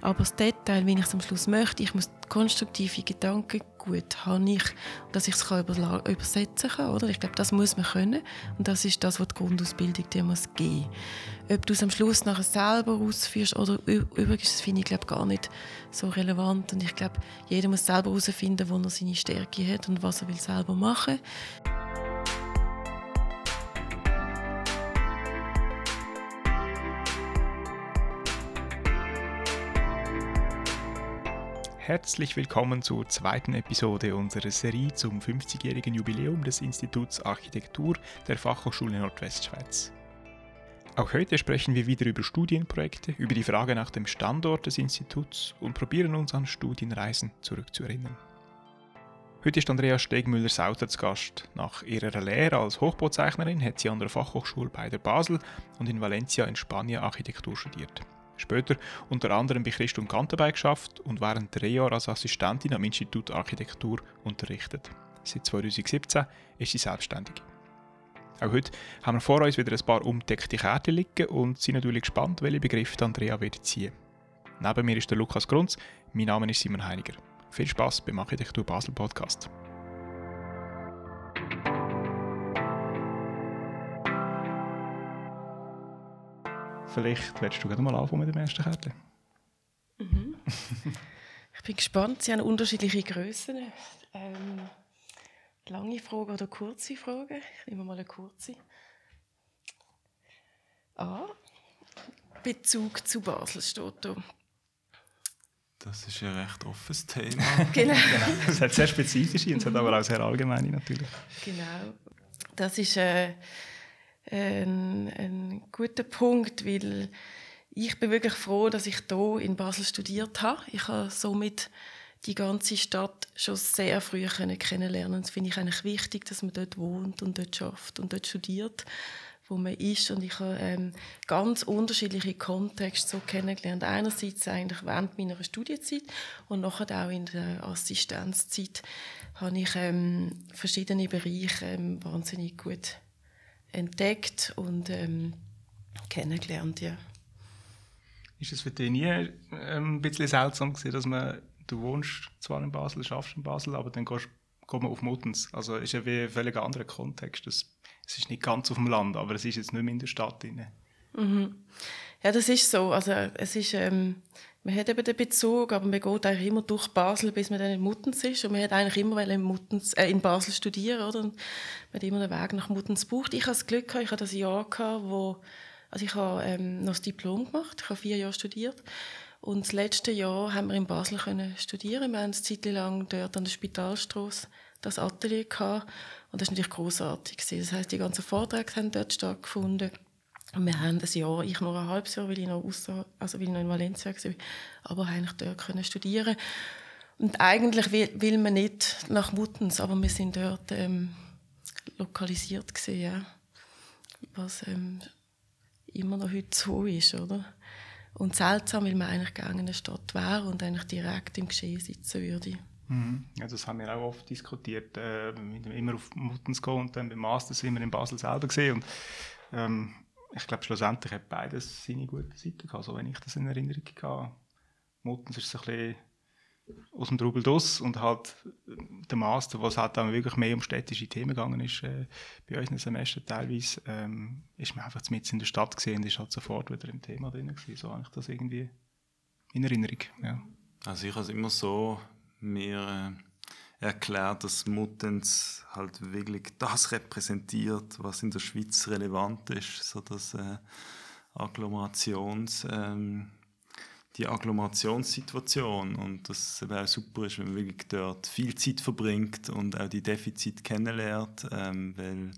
Aber das Detail, wie ich es am Schluss möchte, ich muss konstruktive Gedanken gut habe ich, dass ich es übersetzen kann. Oder? Ich glaube, das muss man können. Und das ist das, was die Grundausbildung dir muss geben Ob du es am Schluss nachher selber ausführst oder übrigens, finde ich glaube, gar nicht so relevant. Und ich glaube, jeder muss selber herausfinden, wo er seine Stärke hat und was er will selber machen will. Herzlich willkommen zur zweiten Episode unserer Serie zum 50-jährigen Jubiläum des Instituts Architektur der Fachhochschule Nordwestschweiz. Auch heute sprechen wir wieder über Studienprojekte, über die Frage nach dem Standort des Instituts und probieren uns an Studienreisen zurückzuerinnern. Heute ist Andrea Stegmüller-Sauter zu Gast. Nach ihrer Lehre als Hochbauzeichnerin hat sie an der Fachhochschule bei der Basel und in Valencia in Spanien Architektur studiert. Später unter anderem bei Christ und geschafft und während drei Jahre als Assistentin am Institut Architektur unterrichtet. Seit 2017 ist sie selbstständig. Auch heute haben wir vor uns wieder ein paar umdeckte Kärtchen liegen und sind natürlich gespannt, welche Begriffe Andrea wird ziehen. Neben mir ist der Lukas Grunz, mein Name ist Simon Heiniger. Viel Spaß beim Architektur Basel Podcast. Vielleicht willst du gerne mal anfangen mit dem ersten Kärtchen. Mhm. ich bin gespannt. Sie haben unterschiedliche Größen. Ähm, lange Frage oder kurze Frage? Ich nehme mal eine kurze. Ah, Bezug zu Basel steht da. Das ist ein recht offenes Thema. genau. genau. Es hat sehr spezifische und es hat aber auch sehr allgemeine natürlich. Genau. Das ist äh, ein, ein guter Punkt, weil ich bin wirklich froh, dass ich hier in Basel studiert habe. Ich habe somit die ganze Stadt schon sehr früh kennenlernen. Das finde ich eigentlich wichtig, dass man dort wohnt und dort schafft und dort studiert, wo man ist. Und ich habe ähm, ganz unterschiedliche Kontexte so kennengelernt. Einerseits eigentlich während meiner Studienzeit und nachher auch in der Assistenzzeit habe ich ähm, verschiedene Bereiche ähm, wahnsinnig gut entdeckt und ähm, kennengelernt, ja. Ist es für dich nie ähm, ein bisschen seltsam gewesen, dass man, du wohnst zwar in Basel, schaffst in Basel, aber dann gehst, man auf Muttens. Also ist ja wie ein völlig anderer Kontext. Das, es ist nicht ganz auf dem Land, aber es ist jetzt nicht mehr in der Stadt drin. Mhm. Ja, das ist so. Also es ist, ähm, man hat eben den Bezug, aber man geht eigentlich immer durch Basel, bis man dann in Muttens ist. Und man hat eigentlich immer in, Muttens, äh, in Basel studieren, oder? Und man hat immer den Weg nach Muttens gebraucht. Ich hatte das Glück, ich hatte das Jahr, gehabt, wo, also ich habe ähm, noch das Diplom gemacht, ich habe vier Jahre studiert. Und das letzte Jahr haben wir in Basel können studieren. Wir haben eine Zeit lang dort an der Spitalstrasse das Atelier gehabt. Und das war natürlich großartig. Das heißt, die ganzen Vorträge haben dort stattgefunden. Wir haben das Jahr, ich nur ein halbes Jahr, weil ich noch, ausser, also weil ich noch in Valencia war, aber eigentlich dort können studieren Und eigentlich will, will man nicht nach Muttens, aber wir sind dort ähm, lokalisiert gewesen, ja. was ähm, immer noch heute so ist, oder? Und seltsam, weil man eigentlich gerne in der Stadt wäre und eigentlich direkt im Geschehen sitzen würde. Mhm. Ja, das haben wir auch oft diskutiert, äh, immer auf Muttens gehen und dann beim Master sind wir in Basel selber gesehen und ähm, ich glaube, schlussendlich hat beides seine guten Seiten gehabt, so wenn ich das in Erinnerung habe. Muttens ist es ein bisschen aus dem Trubel draus und halt der Master, was halt dann wirklich mehr um städtische Themen gegangen ist, äh, bei uns im Semester teilweise, ähm, ist man einfach mit in der Stadt gesehen und ist halt sofort wieder im Thema drin gewesen. So habe ich das irgendwie in Erinnerung, ja. Also ich habe es immer so mir äh erklärt, dass Muttens halt wirklich das repräsentiert, was in der Schweiz relevant ist, so dass äh, Agglomerations, ähm, die Agglomerationssituation und das auch super ist, wenn man wirklich dort viel Zeit verbringt und auch die Defizite kennenlernt, ähm, weil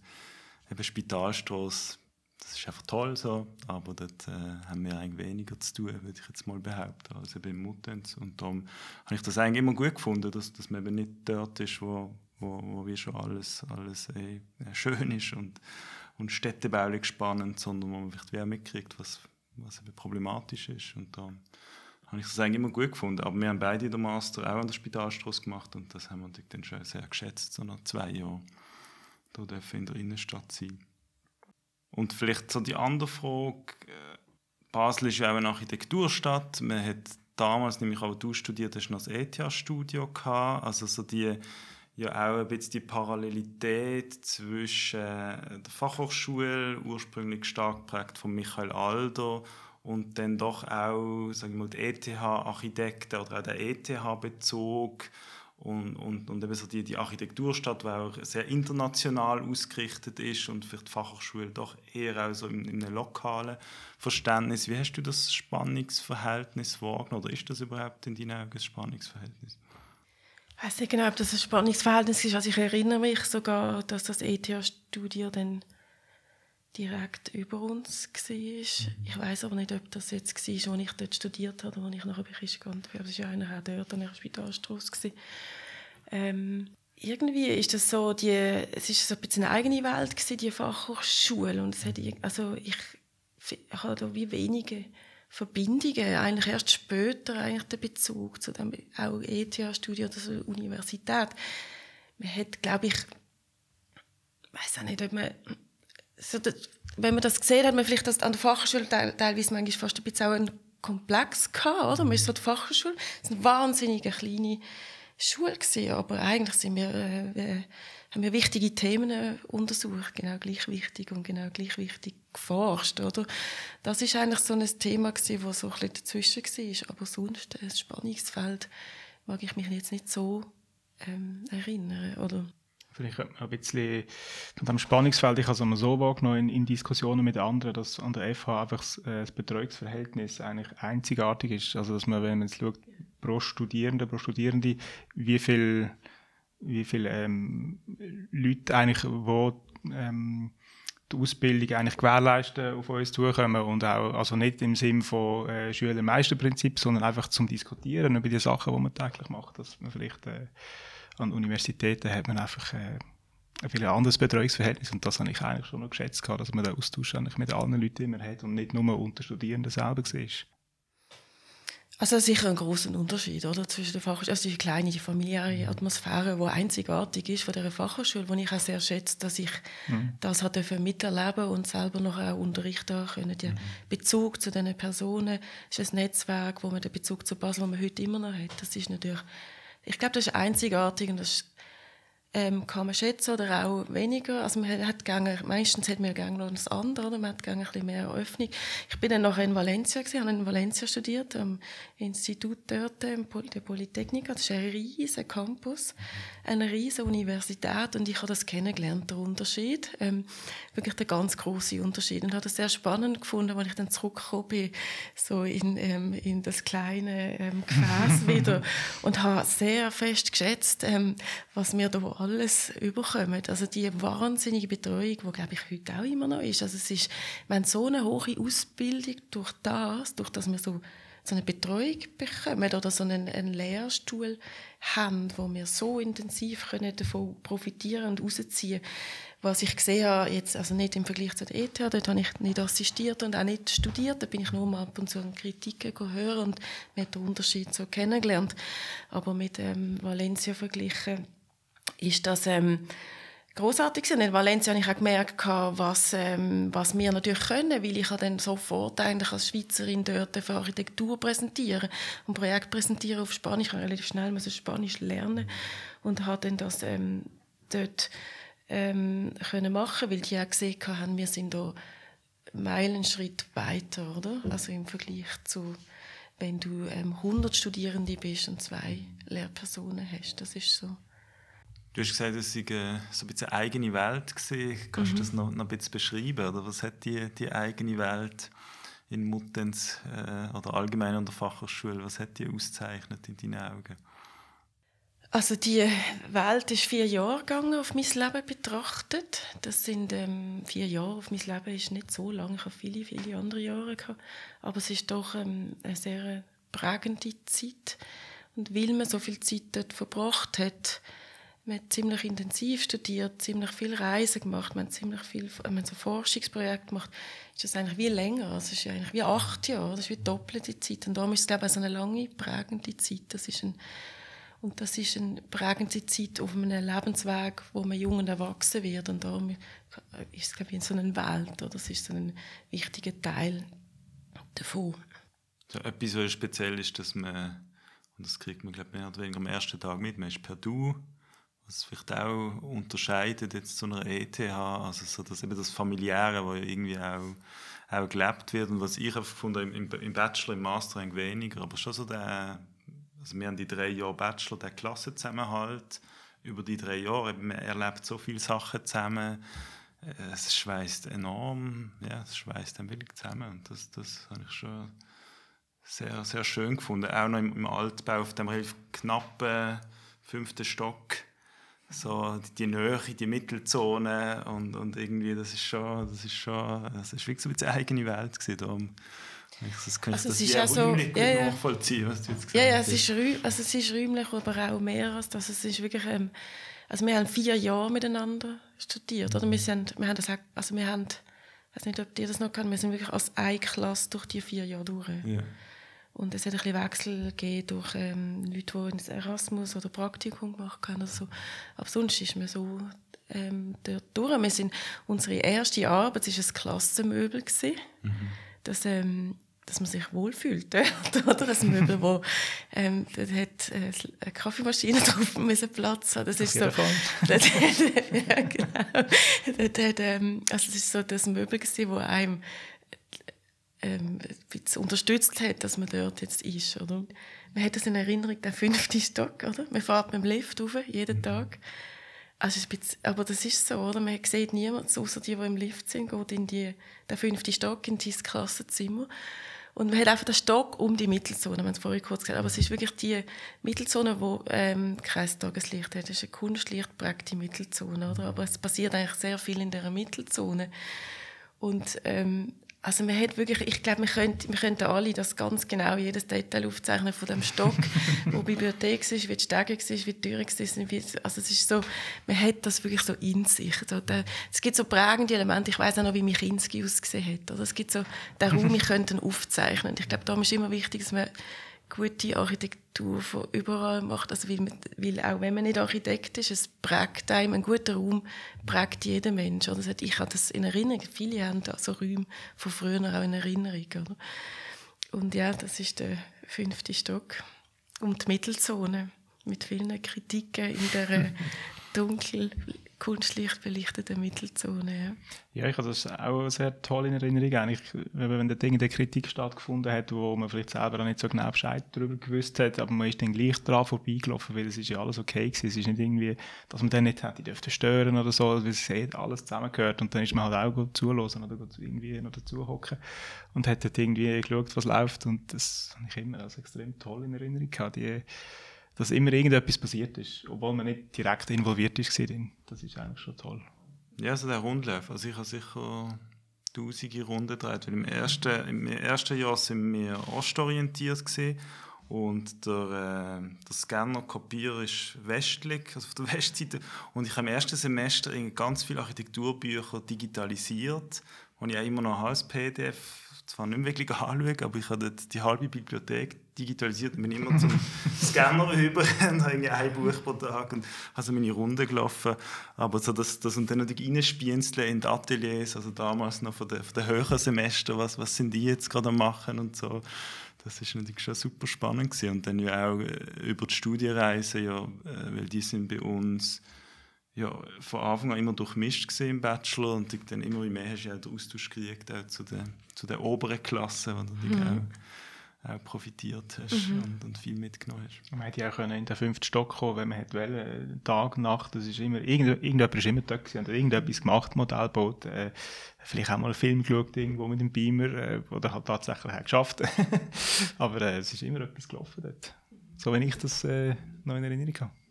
eben Spitalstraße das ist einfach toll so, aber dort äh, haben wir eigentlich weniger zu tun, würde ich jetzt mal behaupten, als eben Muttens. Und darum habe ich das eigentlich immer gut gefunden, dass, dass man eben nicht dort ist, wo, wo, wo wie schon alles, alles äh, schön ist und, und städtebaulich spannend, sondern wo man vielleicht auch mitkriegt, was, was eben problematisch ist. Und darum habe ich das eigentlich immer gut gefunden. Aber wir haben beide den Master auch an der Spitalstraße gemacht und das haben wir natürlich dann schon sehr geschätzt, so nach zwei Jahren. Da dürfen in der Innenstadt sein. Und vielleicht so die andere Frage, äh, Basel ist ja auch eine Architekturstadt, man hat damals, nämlich auch du studiert hast, noch das ETH-Studio gehabt. Also so die ja auch ein bisschen die Parallelität zwischen der Fachhochschule, ursprünglich stark geprägt von Michael Alder, und dann doch auch sagen wir mal, die ETH-Architekten oder auch der ETH-Bezug und, und, und eben so die, die Architekturstadt, die auch sehr international ausgerichtet ist und für die Fachhochschule doch eher auch so in, in einem lokalen Verständnis. Wie hast du das Spannungsverhältnis wahrgenommen oder ist das überhaupt in deinen Augen ein Spannungsverhältnis? Ich weiß nicht genau, ob das ein Spannungsverhältnis ist. Also ich erinnere mich sogar, dass das ETH-Studio dann direkt über uns war. Ich weiß aber nicht, ob das jetzt war, als ich dort studiert habe oder als ich nachher bei Christgant war. Das war ja einer auch dort an der Spitalstrasse. Ähm, irgendwie ist das so, die, es ist so ein bisschen eine eigene Welt gewesen, die Fachhochschule. Und es hat, also ich, ich habe da wie wenige Verbindungen. Eigentlich erst später eigentlich der Bezug zu dem auch ETH-Studio oder so Universität. Man hat, glaube ich, weiß auch nicht, ob man so, wenn man das gesehen hat, man vielleicht das an der Fachschule teil, teilweise manchmal fast ein bisschen auch einen Komplex gehabt, oder? Man ist so die Fachschule, es war eine wahnsinnige kleine Schule gewesen, aber eigentlich sind wir, äh, haben wir wichtige Themen äh, untersucht, genau gleich wichtig und genau gleich wichtig geforscht, oder? Das ist eigentlich so ein Thema gewesen, das so ein bisschen dazwischen war, aber sonst, das Spannungsfeld mag ich mich jetzt nicht so ähm, erinnern, oder? Vielleicht könnte man ein bisschen von dem Spannungsfeld, ich habe es so wahrgenommen in, in, Diskussionen mit anderen, dass an der FH einfach das, äh, das Betreuungsverhältnis eigentlich einzigartig ist. Also dass man, wenn man jetzt schaut, pro Studierende, pro Studierende, wie viel, wie viel ähm, Leute eigentlich, wo ähm, die Ausbildung eigentlich gewährleisten, auf uns zukommen und auch, also nicht im Sinne von äh, Schüler-Meister-Prinzip, sondern einfach zum Diskutieren über die Sachen, die man täglich macht, dass man vielleicht äh, an Universitäten hat man einfach äh, ein viel anderes Betreuungsverhältnis und das habe ich eigentlich schon noch geschätzt, dass man den Austausch eigentlich mit allen Leuten immer hat und nicht nur unter Studierenden selber ist. Also sicher ein großer Unterschied oder, zwischen der Fachhochschule, also die kleine, die familiäre Atmosphäre, die einzigartig ist von der Fachhochschule, wo ich auch sehr schätze, dass ich mhm. das hat miterleben und selber noch auch unterrichten können. Der mhm. Bezug zu diesen Personen ist ein Netzwerk, wo man den Bezug zu Basel, den man heute immer noch hat, das ist natürlich ich glaube, das ist einzigartig und das ähm, kann man schätzen oder auch weniger. Also man hat gerne, meistens hat man gerne noch das andere, oder? man hat gerne ein bisschen mehr Eröffnung. Ich bin dann nachher in Valencia, gewesen, habe in Valencia studiert, am Institut dort, der Polytechnica. Das ist ein riesiger Campus, eine riesige Universität und ich habe das kennengelernt, der Unterschied. Ähm, wirklich der ganz große Unterschied und habe das sehr spannend gefunden, als ich dann zurückgekommen bin, so in, ähm, in das kleine ähm, Gefäß wieder und habe sehr fest geschätzt, ähm, was wir da alles überkommen. Also die wahnsinnige Betreuung, die glaube ich heute auch immer noch ist. Also es ist, haben so eine hohe Ausbildung durch das, durch dass wir so, so eine Betreuung bekommen. Oder so einen, einen Lehrstuhl haben, wo wir so intensiv können davon profitieren und rausziehen. Was ich gesehen habe, jetzt, also nicht im Vergleich zu der ETH, dort habe ich nicht assistiert und auch nicht studiert, da bin ich nur mal ab und zu an Kritiken gehört und hat den Unterschied so kennengelernt. Aber mit ähm, Valencia verglichen, ist das ähm, großartig gewesen. In Valencia habe ich auch gemerkt, was, ähm, was wir natürlich können, weil ich dann sofort eigentlich als Schweizerin dort für Architektur präsentieren und Projekt präsentieren auf Spanisch. Ich habe relativ schnell Spanisch lernen und habe dann das ähm, dort ähm, können machen, weil die auch gesehen haben, wir sind da Meilenschritt weiter, oder? Also im Vergleich zu wenn du ähm, 100 Studierende bist und zwei Lehrpersonen hast. Das ist so. Du hast gesagt, es sei äh, so ein bisschen eine eigene Welt gewesen. Kannst du mhm. das noch, noch ein bisschen beschreiben? Oder was hat die, die eigene Welt in Muttenz äh, oder allgemein an der Fachhochschule, was hat die auszeichnet in deinen Augen? Also die Welt ist vier Jahre gegangen, auf mein Leben betrachtet. Das sind ähm, vier Jahre auf mein Leben ist nicht so lang. Ich habe viele, viele andere Jahre gehabt, aber es ist doch ähm, eine sehr prägende Zeit. Und weil man so viel Zeit dort verbracht hat, man hat ziemlich intensiv studiert, ziemlich viel Reisen gemacht, man hat ziemlich viel man hat so Forschungsprojekte gemacht. Ist das eigentlich wie länger? Also es ist eigentlich wie acht Jahre, das ist wie doppelte Zeit. Und darum ist es, glaube ich, so eine lange, prägende Zeit. Das ist ein, und das ist eine prägende Zeit auf einem Lebensweg, wo man jung und erwachsen wird. Und darum ist es, glaube ich, so eine Welt, oder? das ist so ein wichtiger Teil davon. So, etwas, was speziell ist, dass man, und das kriegt man glaube mehr oder weniger am ersten Tag mit, man ist per Du, was vielleicht auch unterscheidet jetzt zu einer ETH, also so das, eben das Familiäre, wo irgendwie auch, auch gelebt wird. Und was ich einfach gefunden im, im Bachelor, im Master ein weniger, aber schon so der, also wir haben die drei Jahre Bachelor, der Klassenzusammenhalt, über die drei Jahre, man erlebt so viele Sachen zusammen, es schweißt enorm, ja, es schweißt ein wenig zusammen. Und das, das habe ich schon sehr, sehr schön gefunden. Auch noch im, im Altbau, auf dem relativ knappen fünften Stock, so die Nähe, die Mittelzone und, und irgendwie, das ist schon, das ist schon, das ist wirklich so eine eigene Welt gewesen. Darum, das kann also das ist auch so, ja, ja. nachvollziehen, was du jetzt gesagt ja, ja, es ist, also es ist räumlich, aber auch mehr als das. Es ist wirklich, ähm, also wir haben vier Jahre miteinander studiert, oder? Wir, sind, wir haben das auch, also wir haben, ich weiß nicht, ob ihr das noch kennt, wir sind wirklich als eine Klasse durch die vier Jahre durch. Ja. Und es hat ein bisschen Wechsel gegeben durch ähm, Leute, die ins Erasmus oder Praktikum gemacht haben. Oder so. Aber sonst ist man so ähm, dort durch. Wir sind, unsere erste Arbeit war ein Klassenmöbel. Mhm. Das, ähm, dass man sich wohlfühlt oder? Das Möbel, wo ähm, das hat äh, eine Kaffeemaschine drauf müssen Platz haben. Das ist so. Das, ja, genau. Das hat, ähm, also das ist so das Möbel gewesen, wo einem ähm, unterstützt hat, dass man dort jetzt ist, oder? Man hat das in Erinnerung, der fünfte Stock, oder? Man fährt mit dem Lift rauf, jeden mhm. Tag. Also bisschen, aber das ist so, oder? Man sieht niemanden, außer die, die im Lift sind, geht in die, den fünften Stock, in dieses Klassenzimmer. Und man hat einfach den Stock um die Mittelzone, wir haben es vorhin kurz gesagt, aber es ist wirklich die Mittelzone, wo ähm, kein Tageslicht hat. Das ist eine Kunstlicht prägte Mittelzone, oder? Aber es passiert eigentlich sehr viel in dieser Mittelzone. Und ähm, also man hat wirklich, ich glaube, wir könnten, wir könnten alle das ganz genau, jedes Detail aufzeichnen von dem Stock, wo die Bibliothek ist, wie die Stege ist, wie die sind. Wie, also es ist so, man hat das wirklich so in sich. So der, es gibt so prägende Elemente. Ich weiß auch noch, wie mein Kinski ausgesehen hat. Oder es gibt so den Raum, wir könnten aufzeichnen. Ich glaube, darum ist immer wichtig, dass man gute Architektur von überall macht. Also weil, weil auch wenn man nicht Architekt ist, es prägt einem, ein guter Raum prägt jeden Mensch. Oder? Ich habe das in Erinnerung, viele haben da so Räume von früher auch in Erinnerung. Oder? Und ja, das ist der fünfte Stock. Und die Mittelzone mit vielen Kritiken in der dunkel Kunstlicht belichteten Mittelzone. Ja. ja, ich habe das auch sehr toll in Erinnerung. Eigentlich, wenn da irgendeine Kritik stattgefunden hat, wo man vielleicht selber auch nicht so genau Bescheid darüber gewusst hat, aber man ist dann gleich dran vorbeigelaufen, weil es ist ja alles okay gewesen. Es ist nicht irgendwie, dass man dann nicht hätte dürfte stören oder so, weil es eh alles zusammengehört und dann ist man halt auch zuhören oder irgendwie noch dazu hocken und hat halt irgendwie geschaut, was läuft und das habe ich immer als extrem toll in Erinnerung gehabt. Die, dass immer irgendetwas passiert ist, obwohl man nicht direkt involviert ist. Das ist eigentlich schon toll. Ja, also der Rundlauf. Also ich habe sicher tausende Runden gedreht, weil im ersten, im ersten Jahr sind wir ostorientiert gewesen und der, äh, der Scanner-Kopierer ist westlich, also auf der Westseite. Und ich habe im ersten Semester ganz viele Architekturbücher digitalisiert, die ich auch immer noch als PDF zwar nicht mehr wirklich anschauen, aber ich habe die halbe Bibliothek digitalisiert und bin immer zum Scanner rüber und habe ein Buch pro Tag und habe so meine Runde gelaufen. Aber so das, das und dann natürlich reinspienzeln in die Ateliers, also damals noch von den, von den höheren Semestern, was, was sind die jetzt gerade am machen und so. Das ist natürlich schon super spannend gewesen. Und dann ja auch äh, über die Studienreise, ja, äh, weil die sind bei uns ja, von Anfang an immer durchmischt im Bachelor und dann immer mehr hast du ja den Austausch gekriegt auch zu den, zu den oberen Klassen, wo du mhm. auch, auch profitiert hast mhm. und, und, viel mitgenommen hast. Man hätte ja auch in den fünften Stock kommen wenn man hätte wollen, Tag, Nacht, das ist immer, irgend, irgendjemand ist immer da gewesen und irgendetwas gemacht, Modellboot, äh, vielleicht auch mal einen Film geschaut irgendwo mit dem Beamer äh, oder hat tatsächlich auch geschafft. Aber äh, es ist immer etwas gelaufen dort. So wenn ich das äh, noch in Erinnerung habe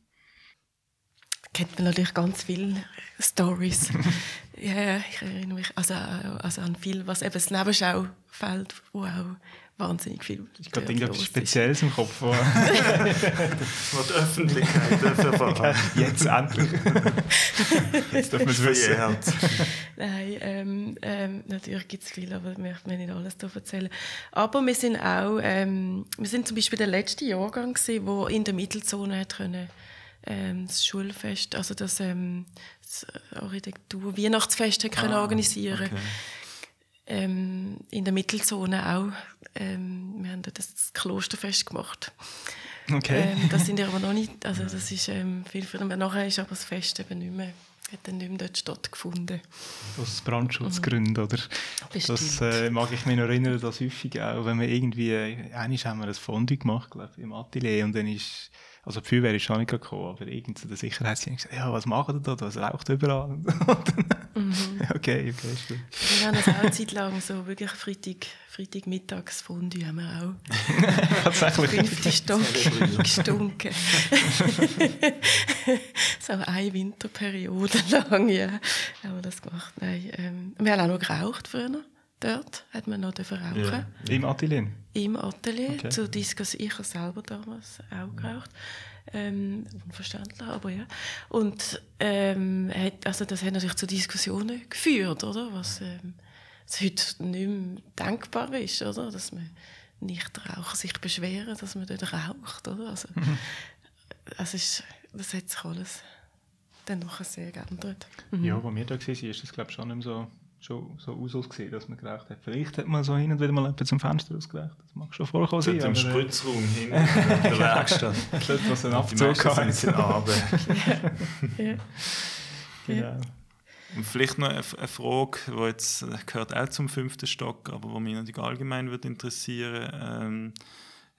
kennt man natürlich ganz viele Stories. ja, ich erinnere mich also, also an viel, was eben das Nebenschaufeld, wo auch wahnsinnig viel Ich habe irgendetwas Spezielles im Kopf. Wo die Öffentlichkeit erfahren. Jetzt endlich. Jetzt dürfen wir es wissen. Nein, ähm, ähm, natürlich gibt es viel, aber ich möchte mir nicht alles davon erzählen. Aber wir sind auch, ähm, wir sind zum Beispiel der letzte Jahrgang gewesen, wo in der Mittelzone hat können ähm, das Schulfest, also das, ähm, das Architektur, Weihnachtsfest ah, können organisieren okay. ähm, in der Mittelzone auch ähm, wir haben dort das Klosterfest gemacht. Okay. Ähm, das sind ja aber noch nicht, also das ist ähm, viel früher. Nachher ist aber das Fest eben nicht mehr, hat dann nicht mehr dort stattgefunden. Aus Brandschutzgründen, oder? Bestimmt. Das äh, mag ich mich noch erinnern, dass häufig auch, wenn wir irgendwie, äh, einmal haben wir ein Fondue gemacht, glaube ich, im Atelier und dann ist also die Feuerwehr ist schon nicht gekommen, aber irgend so der Sicherheitsdienst gesagt, ja, was machen ihr da? Das raucht überall. mhm. Okay, okay, stimmt. Wir haben das auch eine Zeit lang so wirklich Freitag, Freitagmittags Fondue haben wir auch. Tatsächlich. Fünfte Stock gestunken. so eine Winterperiode lang, ja. Haben wir das gemacht. Nein, ähm, wir haben auch noch geraucht früher. Dort hat man noch rauchen. Ja. Im Atelier? Im Atelier, okay. zu Diskus. Ich habe selber damals auch geraucht. Ähm, unverständlich, aber ja. Und ähm, hat, also das hat natürlich zu Diskussionen geführt, oder? Was, ähm, was heute nicht mehr denkbar ist, oder? Dass man Nichtraucher sich beschweren, dass man dort raucht, oder? Also, mhm. also ist, das hat sich alles dann nachher sehr geändert. Mhm. Ja, wo wir da waren, ist das glaube ich schon nicht mehr so schon so ausgesehen, dass man geraucht hat. Vielleicht hat man so hin und wieder mal zum Fenster ausgeraucht. Das mag schon vorkommen sein. Im Spritzraum hinten in der Werkstatt. Dort, was ein Abzug hat. sind Abend. ja. Genau. Und vielleicht noch eine Frage, die jetzt gehört auch zum fünften Stock, aber die mich natürlich allgemein würde interessieren ähm,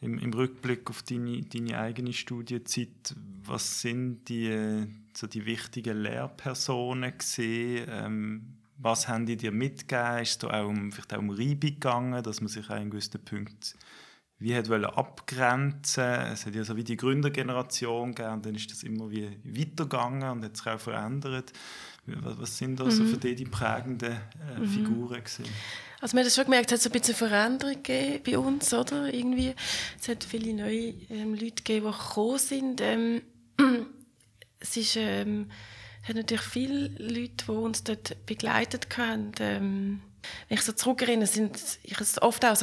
im, im, Rückblick auf deine, deine eigene Studienzeit, was sind die, so die wichtigen Lehrpersonen gesehen? Ähm, was haben die dir mitgegeben? Ist es da auch um, vielleicht auch um Reibung gegangen, dass man sich an gewissen Punkten wie hat abgrenzen Es hat ja so wie die Gründergeneration gegeben und dann ist das immer wie weitergegangen und hat sich auch verändert. Was, was sind da mhm. so für dich die prägenden äh, mhm. Figuren gewesen? Also man hat schon gemerkt, es hat so ein bisschen Veränderung gegeben bei uns, oder? Irgendwie. Es hat viele neue ähm, Leute gegeben, die gekommen sind. Ähm, es ist... Ähm, hat natürlich viele Leute, die uns dort begleitet haben. Ähm, wenn ich so zurückerinnere, sind ich es oft auch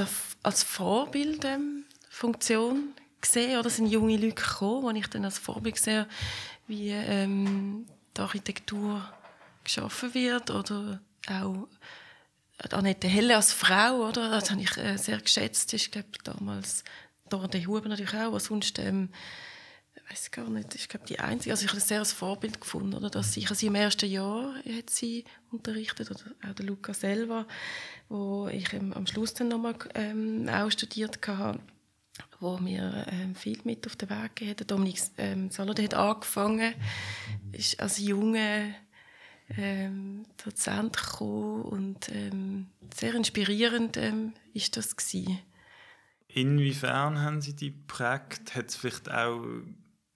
als, Vorbildfunktion ähm, gesehen oder sind junge Leute gekommen, wo ich dann als Vorbild sehe, wie ähm, die Architektur geschaffen wird oder auch Annette Helle als Frau, oder? Das habe ich äh, sehr geschätzt. Ich glaube damals Dorothee Huber natürlich auch, was sonst ähm, weiß gar nicht, ich glaube die einzige, also ich habe sehr als Vorbild gefunden, oder, dass ich also im ersten Jahr hat sie unterrichtet, oder auch der Luca selber, wo ich ähm, am Schluss dann nochmal ähm, auch studiert hatte, wo mir ähm, viel mit auf den Weg gegeben hat. Dominik ähm, Salode hat angefangen, ist als junge ähm, Dozent gekommen und ähm, sehr inspirierend ähm, ist das gewesen. Inwiefern haben Sie die geprägt? Hat es vielleicht auch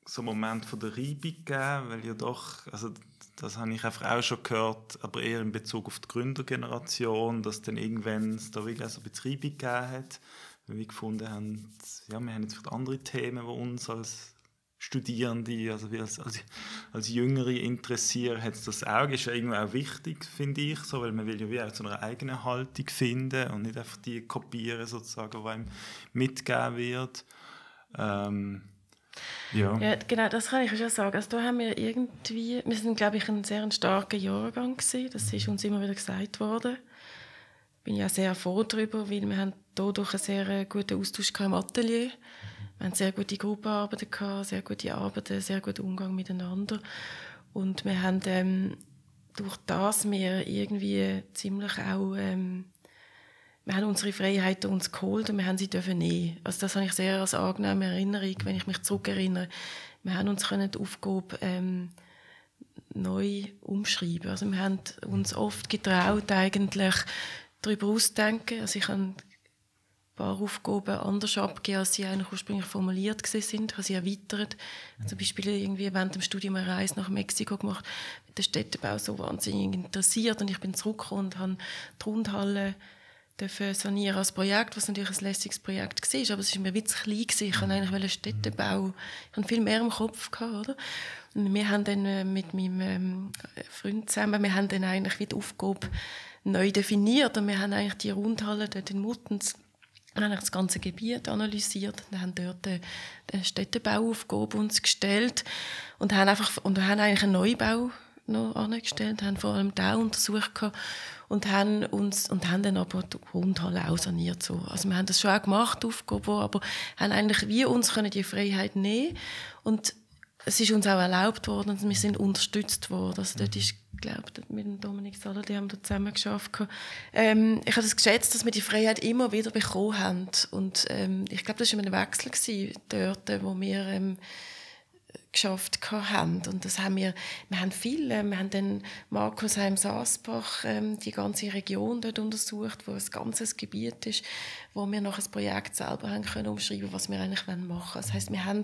so einen Moment von der Reibung gegeben, weil ja doch, also das habe ich einfach auch schon gehört, aber eher in Bezug auf die Gründergeneration, dass dann irgendwann es da wirklich so ein bisschen Reibung gegeben hat, weil wir gefunden haben, ja, wir haben jetzt vielleicht andere Themen, die uns als Studierende, also als, als, als Jüngere interessieren, hat das auch, ist ja irgendwie auch wichtig, finde ich, so, weil man will ja wie auch so eine eigene Haltung finden und nicht einfach die kopieren sozusagen, die einem mitgegeben wird. Ähm, ja. ja. genau, das kann ich schon sagen. Also da haben wir irgendwie, wir sind, glaube ich, ein sehr starker Jahrgang gewesen. Das ist uns immer wieder gesagt worden. Bin ja sehr froh darüber, weil wir haben dadurch einen sehr äh, guten Austausch im Atelier. Wir haben sehr gute Gruppenarbeiten gehabt, sehr gute Arbeiten, sehr guten Umgang miteinander. Und wir haben ähm, durch das wir irgendwie ziemlich auch ähm, wir haben unsere Freiheiten uns geholt und wir haben sie dürfen nehmen. Also das habe ich sehr als angenehme Erinnerung, wenn ich mich zurückerinnere. Wir haben uns können die Aufgabe ähm, neu umschreiben. Also wir haben uns oft getraut, eigentlich darüber auszudenken. Also ich habe ein paar Aufgaben anders abgegeben, als sie eigentlich ursprünglich formuliert sind. Ich habe sie erweitert. Zum Beispiel irgendwie während dem Studium eine Reise nach Mexiko gemacht, mit dem Städtebau so wahnsinnig interessiert und ich bin zurückgekommen und habe die Rundhalle dürfen sanieren als Projekt, was natürlich ein lässiges Projekt war, aber es war mir zu klein. Gewesen. Ich wollte eigentlich einen Städtebau, ich hatte viel mehr im Kopf. Gehabt, oder? Und wir haben dann äh, mit meinem ähm, Freund zusammen, wir haben dann eigentlich die Aufgabe neu definiert und wir haben eigentlich die Rundhalle dort in Muttens das ganze Gebiet analysiert und haben dort eine Städtebauaufgabe uns gestellt und haben einfach und haben eigentlich einen Neubau noch angestellt, haben vor allem da untersucht und haben uns und haben dann aber die Grundhalle auch saniert so. Also wir haben das schon auch gemacht, Aufgaben, aber haben eigentlich wir uns können die Freiheit nehmen und es ist uns auch erlaubt worden und wir sind unterstützt worden. Also dort ist, glaube ich, mit dem Dominik Saller, die haben da zusammen geschafft. Ähm, ich habe das geschätzt, dass wir die Freiheit immer wieder bekommen haben. Und ähm, ich glaube, das war ein Wechsel gewesen, dort, wo wir ähm, geschafft haben. Und das haben wir, wir haben viel, äh, wir haben dann Markus Heim Saasbach, ähm, die ganze Region dort untersucht, wo ein ganzes Gebiet ist, wo wir noch ein Projekt selber haben können umschreiben, was wir eigentlich machen wollen. Das heißt, wir haben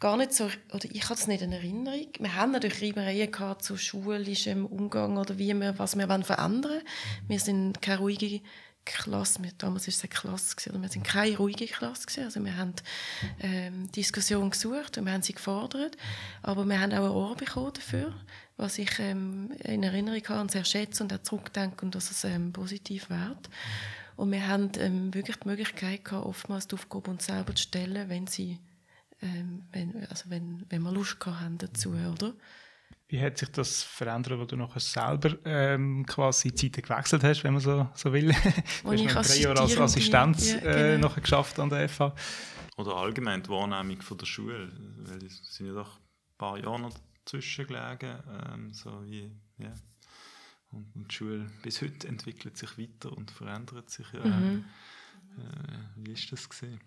gar nicht so, oder ich habe es nicht in Erinnerung, wir haben natürlich Reibereien gehabt zu schulischem Umgang oder wie wir, was wir verändern wollen. Wir sind keine ruhige Klasse, damals war es eine Klasse, wir sind keine ruhige Klasse, also wir haben ähm, Diskussion gesucht und wir haben sie gefordert, aber wir haben auch ein Ohr bekommen dafür, was ich ähm, in Erinnerung habe und sehr schätze und auch zurückdenke und dass es ähm, positiv wird. Und wir haben ähm, wirklich die Möglichkeit gehabt, oftmals die Aufgabe uns selber zu stellen, wenn sie, ähm, wenn, also wenn, wenn wir Lust haben dazu, oder? Wie hat sich das verändert, wo du nachher selber ähm, quasi Zeiten gewechselt hast, wenn man so, so will? du hast ich drei Jahre als Assistent ja, genau. äh, nachher geschafft an der FH. Oder allgemein die Wahrnehmung von der Schule, weil es sind ja doch ein paar Jahre noch dazwischen gelegen, ähm, so wie, ja. Und, und, die Schule bis heute entwickelt sich weiter und verändert sich. Ja. Mhm. Äh, wie ist das gesehen?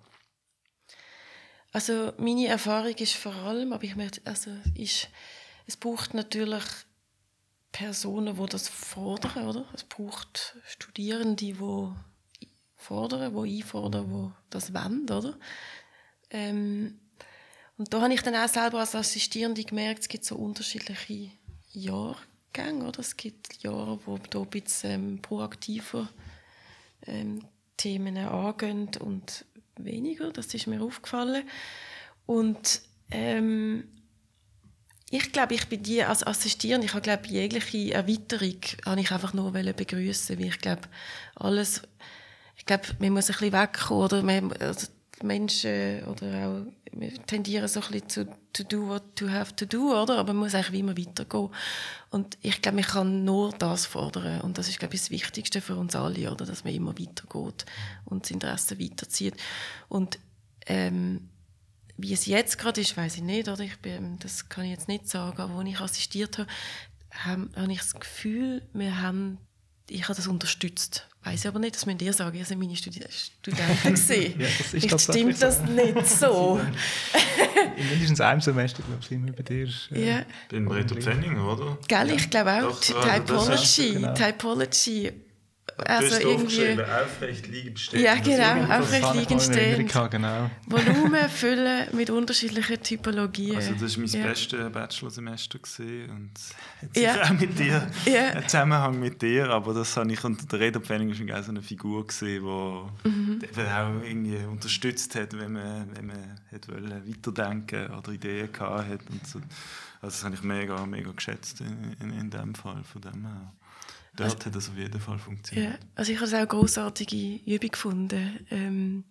Also meine Erfahrung ist vor allem, aber ich möchte, also ist es braucht natürlich Personen, die das fordern, oder? Es braucht Studierende, die fordern, die einfordern, die das wollen, oder? Ähm, und da habe ich dann auch selber als Assistierende gemerkt, es gibt so unterschiedliche Jahrgänge, oder? Es gibt Jahre, wo da ein bisschen ähm, proaktiver ähm, Themen angehen und weniger. Das ist mir aufgefallen. Und ähm, ich glaube, ich bin die als Assistierende, ich habe glaube jegliche Erweiterung habe ich einfach nur begrüßen, weil ich glaube alles, ich glaube, man muss ein bisschen wegkommen oder man, also Menschen oder auch wir tendieren so ein bisschen zu to do what to have to do, oder? Aber man muss eigentlich immer weitergehen. Und ich glaube, man kann nur das fordern. Und das ist, glaube ich, das Wichtigste für uns alle, oder? Dass man immer weitergeht und das Interesse weiterzieht. Und, ähm, wie es jetzt gerade ist, weiß ich nicht, oder? Ich bin, das kann ich jetzt nicht sagen. Aber als ich assistiert habe, habe, habe ich das Gefühl, wir haben, ich habe das unterstützt. Weiß ich aber nicht, das müsst ihr sagen. Ihr seid meine Studi Studenten gesehen. ja, das das stimmt das nicht so. In mindestens einem Semester, glaube ich, sind wir bei dir. Äh, ja. Bin Reto Pfenning, oder? Gell, ich glaube auch. Doch, Typology. Genau. Typology also irgendwie aufrecht liegend stehen. Ja, genau, aufrecht liegend stehen. Genau. Volumen füllen mit unterschiedlichen Typologien. Also das war mein ja. bestes Bachelorsemester und hat ja. auch mit dir, ja. einen Zusammenhang mit dir, aber das habe ich unter der Redeplanning schon so eine Figur gesehen, die mhm. auch irgendwie unterstützt hat, wenn man, wenn man hat weiterdenken oder Ideen hatte und so. Also das habe ich mega, mega geschätzt in, in, in dem Fall, von dem her. Dort also, hat das auf jeden Fall funktioniert. Ja, also ich habe es auch eine grossartige Übung gefunden, ähm,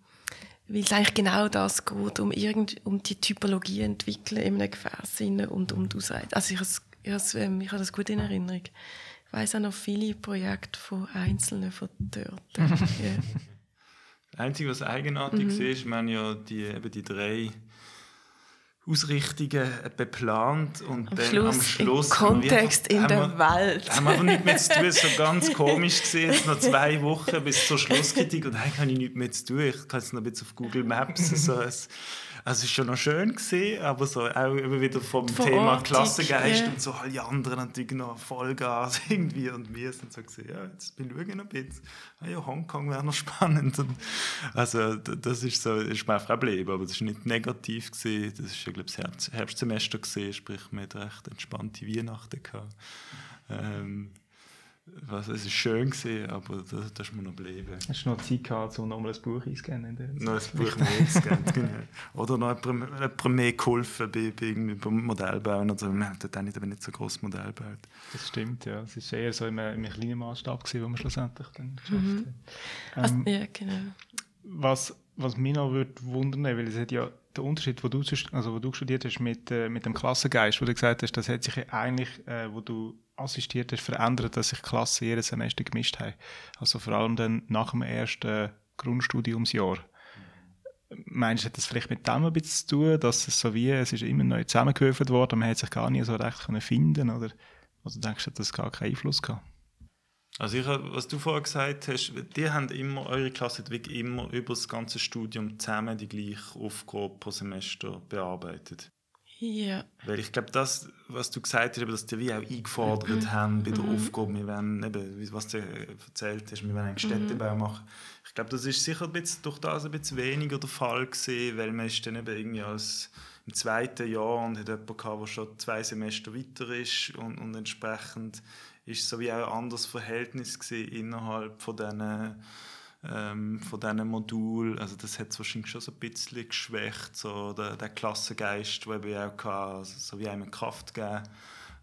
weil es eigentlich genau das geht, um, irgend, um die Typologie entwickeln in einem Gefäß und um die Ausrede. Also ich habe, ich, habe, ähm, ich habe das gut in Erinnerung. Ich weiss auch noch viele Projekte von Einzelnen von dort. ja. Das Einzige, was eigenartig mhm. ist, wir haben ja die, eben die drei Ausrichtungen beplant und am dann Schluss, am Schluss im Kontext in der wir, Welt. Haben wir aber nichts mehr zu tun, so ganz komisch gesehen, jetzt noch zwei Wochen bis zur Schlusskritik und eigentlich habe ich nichts mehr zu tun. Ich kann es noch ein bisschen auf Google Maps so ein also es war schon noch schön gesehen, aber so auch immer wieder vom Verortung, Thema Klassengeist yeah. und so alle anderen natürlich noch Vollgas irgendwie und wir sind so gesehen, ja jetzt bin ich noch ein bisschen, ah ja Hongkong wäre noch spannend und also das ist so, ist mir einfach geblieben, aber das ist nicht negativ gesehen, das ist ja glaube ich das Herbst, Herbstsemester gesehen, sprich man hat recht entspannte Weihnachten gehabt. Ähm, was, es war schön, gewesen, aber das, das ist mir noch geblieben. Hast du noch Zeit gehabt, um nochmal ein Buch einzuscannen? Noch ein Buch mehr einzuscannen, genau. Oder noch jemand mehr geholfen bei, bei, beim Modellbauen. Also, wir haben dort nicht, nicht so groß Modell gebaut. Das stimmt, ja. Es war eher so in einem, kleinen Maßstab, gewesen, wo wir schlussendlich dann geschafft mhm. haben. Ähm, also, ja, genau. Was, was mich noch würde wundern, weil es hat ja der Unterschied, wo du, also wo du studiert hast mit, äh, mit dem Klassengeist, wo du gesagt hast, das hat sich eigentlich, äh, wo du assistiert hast, verändert, dass sich Klassen jedes Semester gemischt haben. Also vor allem dann nach dem ersten Grundstudiumsjahr. Meinst du, hat das vielleicht mit dem ein bisschen zu tun, dass es so wie, es ist immer neu zusammengehöft worden, man hat sich gar nicht so recht können finden oder, oder denkst du, dass das gar keinen Einfluss gehabt? Also ich, was du vorher gesagt hast, die haben immer, eure Klasse hat wirklich immer über das ganze Studium zusammen die gleiche Aufgabe pro Semester bearbeitet. Ja. Weil ich glaube, das, was du gesagt hast, dass die wie auch eingefordert mhm. haben bei der mhm. Aufgabe, wir wollen, eben, was du erzählt hast, wir wollen einen mhm. Städtebau mhm. machen. Ich glaube, das ist sicher ein bisschen, durch das ein bisschen weniger der Fall gewesen, weil man ist dann eben irgendwie als im zweiten Jahr und hat jemanden gehabt, der schon zwei Semester weiter ist und, und entsprechend ist so wie auch ein anderes Verhältnis gewesen innerhalb von diesen ähm, von diesen Modulen. Also das hat es wahrscheinlich schon so ein bisschen geschwächt, so der, der Klassengeist, der eben auch also so wie einem Kraft geben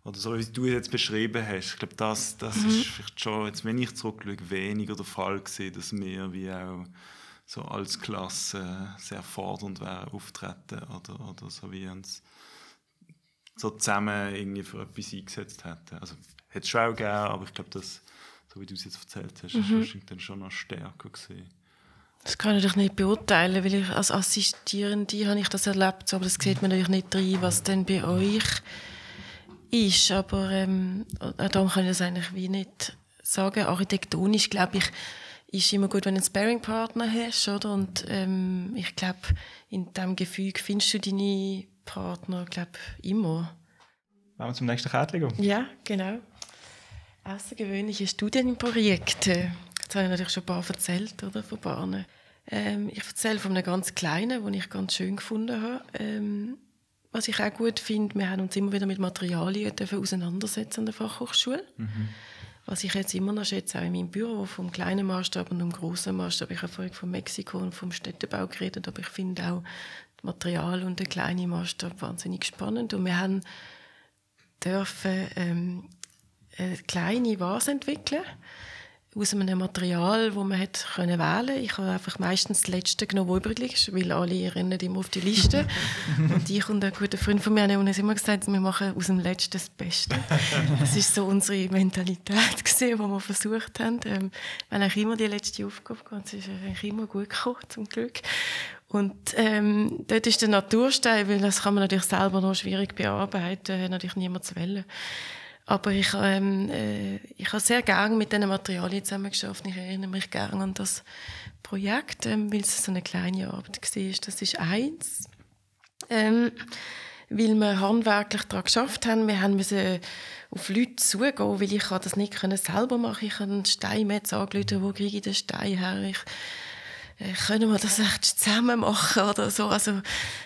oder so wie du es jetzt beschrieben hast. Ich glaube, das, das mhm. ist vielleicht schon, jetzt, wenn ich zurückschaue, weniger der Fall gewesen, dass wir wie auch so als Klasse sehr fordernd wären auftreten oder, oder so wie uns so zusammen irgendwie für etwas eingesetzt hätten. Also hätte es schon auch gegeben, aber ich glaube, dass so wie du es jetzt erzählt hast, mhm. ist wahrscheinlich dann schon noch stärker gewesen. Das kann ich natürlich nicht beurteilen, weil ich als Assistierende habe ich das erlebt, aber das sieht man natürlich nicht rein, was denn bei euch ist. Aber ähm, darum kann ich das eigentlich wie nicht sagen. Architektonisch, glaube ich, ist immer gut, wenn du einen Sparring-Partner hast, oder? Und ähm, ich glaube, in diesem Gefühl findest du deine Partner, glaube immer. Machen wir zum nächsten Kärtchen Ja, genau. Außergewöhnliche Studienprojekte. Das habe ich natürlich schon ein paar erzählt, oder, von Bahnen. Ähm, ich erzähle von einem ganz kleinen, den ich ganz schön gefunden habe. Ähm, was ich auch gut finde, wir haben uns immer wieder mit Materialien auseinandersetzen an der Fachhochschule. Mhm. Was ich jetzt immer noch schätze, auch in meinem Büro, vom kleinen Maßstab und vom großen Maßstab. Ich habe vorhin von Mexiko und vom Städtebau geredet, aber ich finde auch das Material und der kleine Maßstab wahnsinnig spannend. Und wir haben dürfen ähm, eine kleine Vase entwickeln aus einem Material, das man hätte können wählen Ich habe einfach meistens das Letzte genommen, das übrig ist, weil alle rennen immer auf die Liste. und ich und ein guter Freund von mir haben uns immer gesagt, wir machen aus dem Letzten das Beste. Das war so unsere Mentalität, gewesen, die wir versucht haben. Ähm, wir haben eigentlich immer die letzte Aufgabe gehabt. Es ist eigentlich immer gut gekommen, zum Glück. Und ähm, dort ist der Naturstein, weil das kann man natürlich selber noch schwierig bearbeiten, hat natürlich niemand zu wählen. Aber ich, ähm, äh, ich habe sehr gerne mit diesen Materialien zusammengearbeitet. Ich erinnere mich gerne an das Projekt, ähm, weil es so eine kleine Arbeit war. Das ist eins. Ähm, weil wir handwerklich daran geschafft haben. Wir mussten auf Leute zugehen, weil ich das nicht selber machen konnte. Ich habe einen Steinmetz angerufen, wo kriege ich den Stein her? Ich äh, können wir das echt zusammen machen oder so, also ein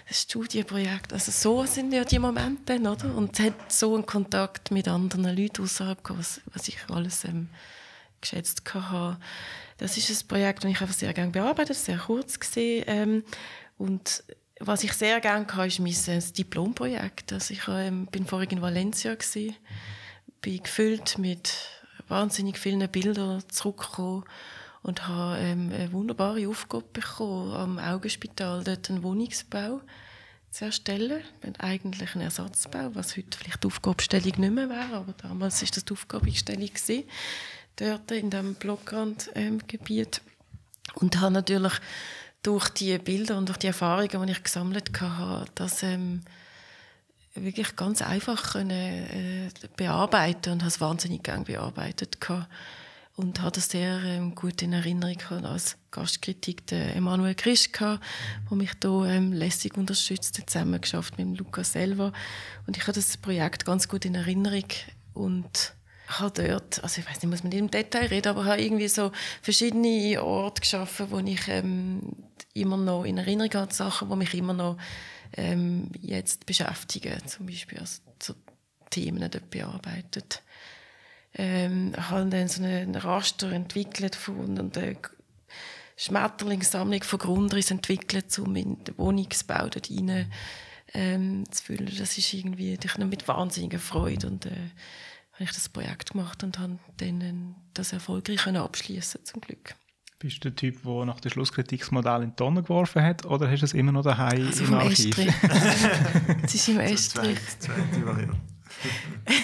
Studienprojekt, also so sind ja die Momente, oder? Und hat so einen Kontakt mit anderen Leuten außerhalb was, was ich alles ähm, geschätzt habe. Das ist ein Projekt, das ich einfach sehr gerne bearbeitet, sehr kurz gesehen ähm, und was ich sehr gerne hatte, ist mein äh, Diplomprojekt. Also ich ähm, bin vorhin in Valencia gewesen, bin gefüllt mit wahnsinnig vielen Bildern zurückgekommen und habe ähm, eine wunderbare Aufgabe bekommen, am Augenspital dort einen Wohnungsbau zu erstellen. Eigentlich ein Ersatzbau, was heute vielleicht die Aufgabenstellung nicht mehr wäre, aber damals war das die Aufgabenstellung gewesen, dort in diesem Blockrandgebiet. Ähm, und habe natürlich durch die Bilder und durch die Erfahrungen, die ich gesammelt habe, das ähm, wirklich ganz einfach können, äh, bearbeiten und habe es wahnsinnig gerne bearbeitet. Gehabt und hatte sehr ähm, gut in Erinnerung als Gastkritik. Den Emanuel Krischka, der mich hier ähm, lässig unterstützt hat, zusammen geschafft mit Lukas selber. Und ich habe das Projekt ganz gut in Erinnerung und habe dort, also ich weiß nicht, muss man nicht im Detail reden, aber habe irgendwie so verschiedene Orte geschaffen, wo ich ähm, immer noch in Erinnerung habe, Sachen, die mich immer noch ähm, jetzt beschäftigen, zum Beispiel als so Themen dort bearbeitet ähm, haben dann so einen Raster entwickelt von und eine Schmetterlingssammlung von Grundriss entwickelt, um in den Wohnungsbau dort rein ähm, zu füllen. Das ist irgendwie ich noch mit wahnsinniger Freude und äh, habe ich das Projekt gemacht und habe dann das erfolgreich abschließen zum Glück. Bist du der Typ, der nach der Schlusskritik das Modell in die Tonne geworfen hat oder hast du es immer noch daheim also im Archiv? Es ist im Estrich. Zweite Variante.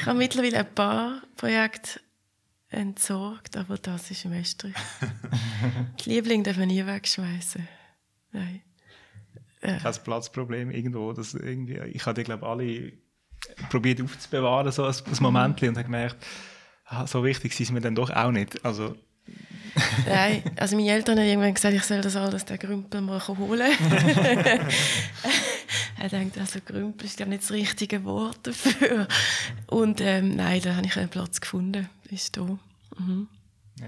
ich habe mittlerweile ein paar Projekte entsorgt, aber das ist im Estrich. Die Liebling darf man nie wegschmeißen. Nein. Ich habe ein Platzproblem irgendwo. Dass irgendwie, ich habe die, glaube alle probiert aufzubewahren, so ein, ein Moment, und habe gemerkt, ah, so wichtig sind mir dann doch auch nicht. Also, Nein, also meine Eltern haben irgendwann gesagt, ich soll das alles den Grümpel mal holen. er denkt, also Grümpel ist ja nicht das richtige Wort dafür. Und ähm, nein, da habe ich einen Platz gefunden. Ist da. Mhm.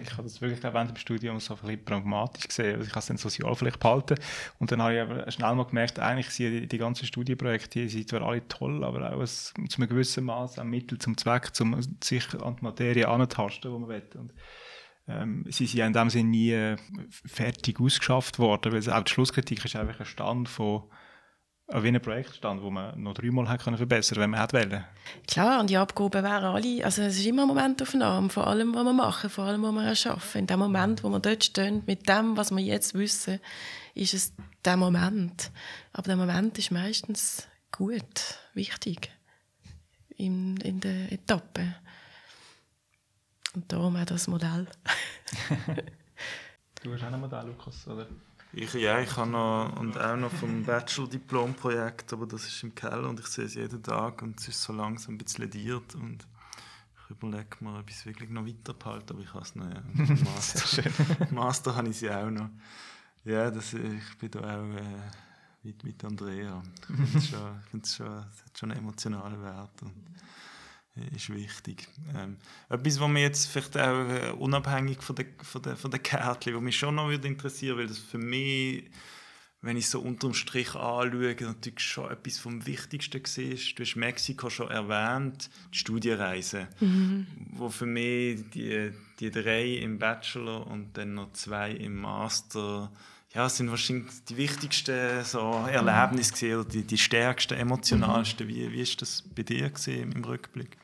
Ich habe das wirklich während dem Studium so ein bisschen pragmatisch gesehen. Also ich habe es dann sozial vielleicht behalten. Und dann habe ich aber schnell mal gemerkt, eigentlich sind die, die ganzen Studienprojekte, die sind zwar alle toll, aber auch ein, zu einem gewissen Maß ein Mittel zum Zweck, um sich an die Materie anzutasten, die man will. Und, ähm, sie sind in dem Sinne nie äh, fertig ausgeschafft worden, weil auch die Schlusskritik ist einfach ein Stand von wie ein Projektstand, wo man noch dreimal hat können verbessern wenn man wollen. Klar, und die Abgaben wären alle, also es ist immer eine Momentaufnahme, vor allem, was wir machen, vor allem, was wir erschaffen. In dem Moment, wo wir dort stehen, mit dem, was wir jetzt wissen, ist es der Moment. Aber der Moment ist meistens gut, wichtig in, in der Etappe. Und darum auch das Modell. du hast auch ein Modell, Lukas, oder? Ich, ja, ich habe noch, und auch noch vom Bachelor-Diplom-Projekt, aber das ist im Keller und ich sehe es jeden Tag und es ist so langsam ein bisschen lediert und ich überlege mir, ob ich es wirklich noch weiter behalte, aber ich habe es noch, ja. Master, Master habe ich sie auch noch. Ja, das, ich bin da auch äh, mit, mit Andrea. Ich finde es schon, schon, hat schon einen emotionalen Wert. Und, ist wichtig. Ähm, etwas, was mich jetzt vielleicht auch äh, unabhängig von der, von der, von der Kärtchen, was mich schon noch würde interessieren, weil das für mich, wenn ich so unterm Strich anschaue, natürlich schon etwas vom Wichtigsten war. Du hast Mexiko schon erwähnt, die Studienreise, mhm. wo für mich die, die drei im Bachelor und dann noch zwei im Master ja, sind wahrscheinlich die wichtigsten so Erlebnisse gesehen oder die, die stärksten, emotionalsten. Mhm. Wie, wie ist das bei dir gesehen im Rückblick?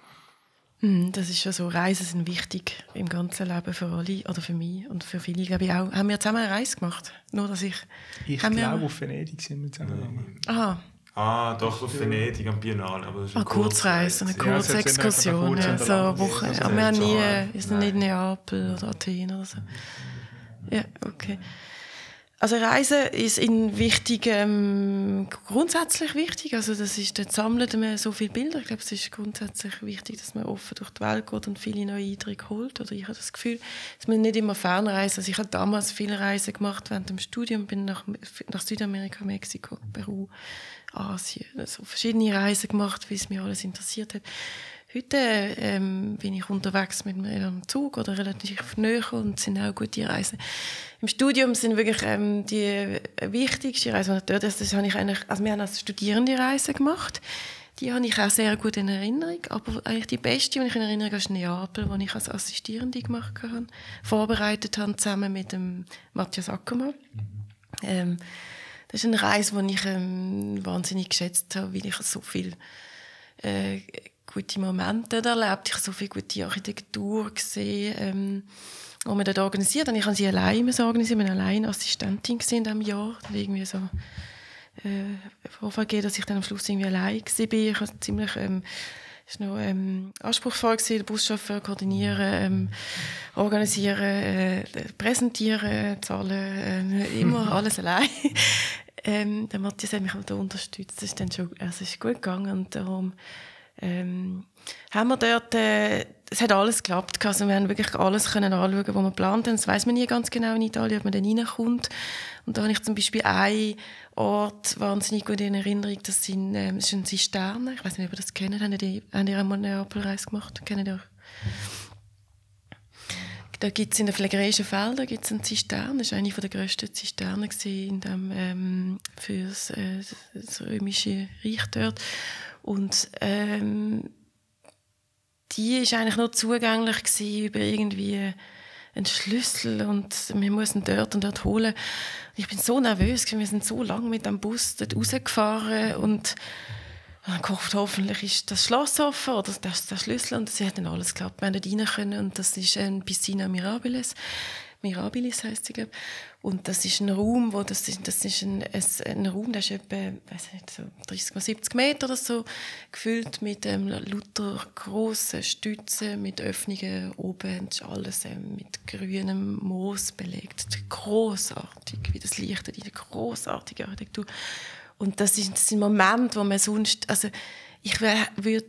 Hm, das ist schon so. Reisen sind wichtig im ganzen Leben für alle oder für mich und für viele, glaube ich auch. Haben wir zusammen eine Reise gemacht? Nur, dass ich... Ich glaube, wir... auf Venedig sind wir zusammen. Aha. Ah, doch, auf Venedig am Biennale. Aber das ist eine ah, Kurzreise, eine Kurzexkursion, ja, so eine Woche. Aber wir haben nie, sind nicht in Neapel oder Athen oder so. Ja, okay. Also Reisen ist in wichtig, ähm, grundsätzlich wichtig. Also das ist, dort sammelt man so viele Bilder. Ich glaube, es ist grundsätzlich wichtig, dass man offen durch die Welt geht und viele neue Eindrücke holt. Oder ich habe das Gefühl, dass man nicht immer fernreist. Also ich habe damals viele Reisen gemacht während dem Studium, bin nach, nach Südamerika, Mexiko, Peru, Asien, also verschiedene Reisen gemacht, wie es mir alles interessiert hat. Heute ähm, bin ich unterwegs mit einem Zug oder relativ näher und sind auch gute Reisen. Im Studium sind wirklich ähm, die wichtigsten Reisen, dort, das, das habe ich eigentlich, also wir haben als Studierende Reisen gemacht. Die habe ich auch sehr gut in Erinnerung. Aber eigentlich die beste, die ich in Erinnerung habe, ist Neapel, die ich als Assistierende gemacht habe, vorbereitet habe, zusammen mit dem Matthias Ackermann. Ähm, das ist eine Reise, die ich ähm, wahnsinnig geschätzt habe, weil ich so viel äh, gute Momente erlebt. Ich habe so viel gute Architektur gesehen, ähm, die wir dort organisiert haben. Ich habe sie allein organisiert, ich war allein Assistentin in diesem Jahr. Dann irgendwie so äh, dass ich dann am Schluss irgendwie allein war. Ich habe ziemlich... Ähm, es war noch ähm, anspruchsvoll, gewesen, den Buschauffeur koordinieren, ähm, organisieren, äh, präsentieren, zahlen, äh, immer alles allein. ähm, der Matthias hat mich da unterstützt. Es ist dann schon, also es ist gut gegangen und darum ähm, haben wir dort, äh, es hat alles geklappt. Also wir haben wirklich alles können anschauen, was wir geplant haben. Das weiß man nie ganz genau in Italien, ob man dann reinkommt. Und da habe ich zum Beispiel einen Ort wahnsinnig gut in Erinnerung. Das sind, ähm, das sind Zisterne. Ich weiß nicht, ob ihr das kennt. Haben die, haben die einmal eine Neapelreise gemacht? Kennen die? Da gibt es in den phlegerischen Feldern gibt's eine Zisterne. Das war eine der grössten Zisternen ähm, für äh, das römische Reich dort. Und ähm, die ist eigentlich nur zugänglich über irgendwie einen Schlüssel und wir mussten dort und dort holen. ich bin so nervös, wir sind so lange mit dem Bus dort rausgefahren und dann gehofft, hoffentlich ist das Schloss offen oder das, der Schlüssel und sie hat dann alles geklappt. Wir haben dort rein können und das ist ein Piscina Mirabilis Mirabilis heisst sie, glaube Und das ist ein Raum, wo das ist, das ist ein, ein, Raum, der ist etwa, weiß nicht, so 30 mal 70 Meter oder so, gefüllt mit ähm, lauter grossen Stützen, mit Öffnungen oben, das ist alles ähm, mit grünem Moos belegt. Großartig, wie das Licht in der großartigen Architektur. Und das, ist, das sind Momente, wo man sonst, also ich würde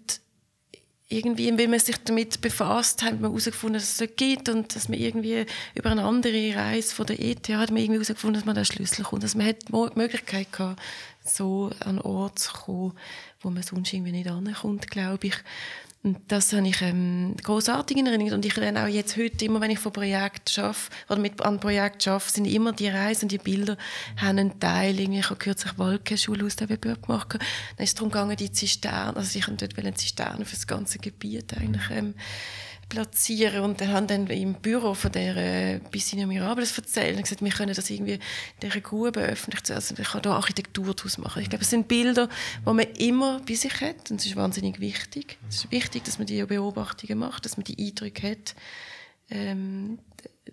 irgendwie, wenn man sich damit befasst, hat man herausgefunden, dass es das gibt und dass man irgendwie über eine andere Reise von der ETH hat man irgendwie herausgefunden, dass man da Schlüssel kommt. Dass man hat die Möglichkeit gehabt, so an einen Ort zu kommen, wo man sonst irgendwie nicht ankommt, glaube ich. Und das habe ich ähm, großartig in Erinnerung. Und ich lerne auch jetzt heute immer, wenn ich von Projekt schaffe oder mit an Projekt schaffe, sind immer die Reisen und die Bilder haben einen Teil. Irgendwie, ich habe kürzlich Wolkenschule aus der Wettbewerb gemacht. Dann ist es darum gegangen, die Zisternen, also ich wollte dort eine Zisterne für das ganze Gebiet eigentlich ähm, platzieren und dann haben dann im Büro von der äh, Piscina Mirables erzählt und gesagt, wir können das irgendwie dieser Grube öffentlich, also ich kann da Architektur daraus machen. Ich glaube, es sind Bilder, die man immer bei sich hat und es ist wahnsinnig wichtig. Es ist wichtig, dass man die Beobachtungen macht, dass man die Eindrücke hat, ähm,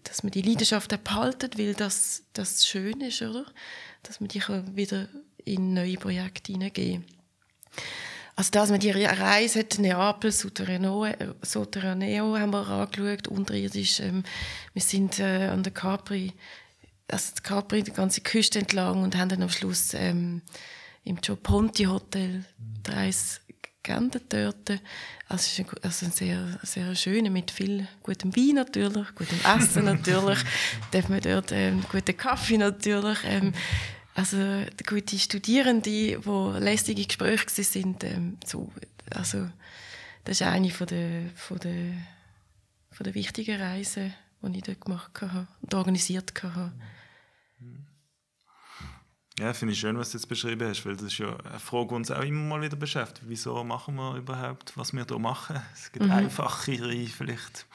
dass man die Leidenschaft behalten, weil das, das schön ist, oder? Dass man die wieder in neue Projekte hineingehen kann. Also das mit ihrer Reise hat Neapel, Sotterraneo, Sotterraneo haben wir angeschaut, unterirdisch. Ähm, wir sind äh, an der Capri, also die Capri, die ganze Küste entlang und haben dann am Schluss ähm, im Gio Ponti Hotel drei geändert dort. Also es ist ein, also ein sehr, sehr schöner, mit viel gutem Wein natürlich, gutem Essen natürlich, darf man dort ähm, guten Kaffee natürlich. Ähm, also gute Studierende, die lästige Gespräche sind, ähm, so, also das ist eine von der, von der, von der wichtigen Reisen, die ich dort gemacht habe und organisiert habe. Ja, finde ich schön, was du jetzt beschrieben hast, weil das ist ja eine Frage, die uns auch immer mal wieder beschäftigt. Wieso machen wir überhaupt, was wir hier machen? Es gibt mhm. einfachere, vielleicht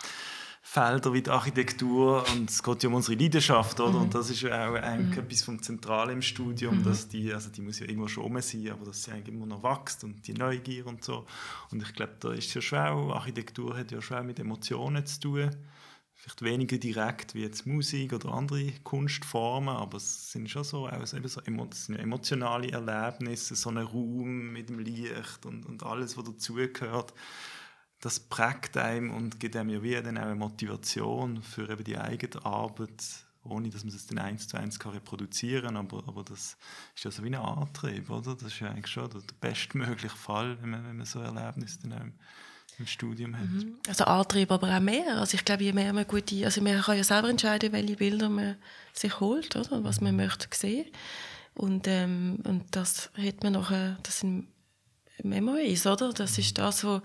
Felder wie die Architektur und es geht ja um unsere Leidenschaft, oder? Mhm. Und das ist ja auch eigentlich mhm. etwas vom Zentralen im Studium, mhm. dass die, also die muss ja irgendwo schon rum sein, aber dass sie eigentlich immer noch wächst und die Neugier und so. Und ich glaube, da ist es ja schwer, Architektur hat ja schwer mit Emotionen zu tun. Vielleicht weniger direkt wie jetzt Musik oder andere Kunstformen, aber es sind schon so, also eben so emotionale Erlebnisse, so ein Raum mit dem Licht und, und alles, was dazugehört das prägt einem und gibt einem ja wie eine Motivation für eben die eigene Arbeit, ohne dass man es dann eins zu eins reproduzieren kann. Aber, aber das ist ja so wie ein Antrieb, oder? Das ist ja eigentlich schon der, bestmögliche Fall, wenn man, wenn man so Erlebnisse dann auch im Studium hat. Mhm. Also Antrieb, aber auch mehr. Also ich glaube, je mehr man gute, also man kann ja selber entscheiden, welche Bilder man sich holt, oder? Was man möchte sehen. Und, ähm, und das hat man nachher, das sind Memories, oder? Das ist das, was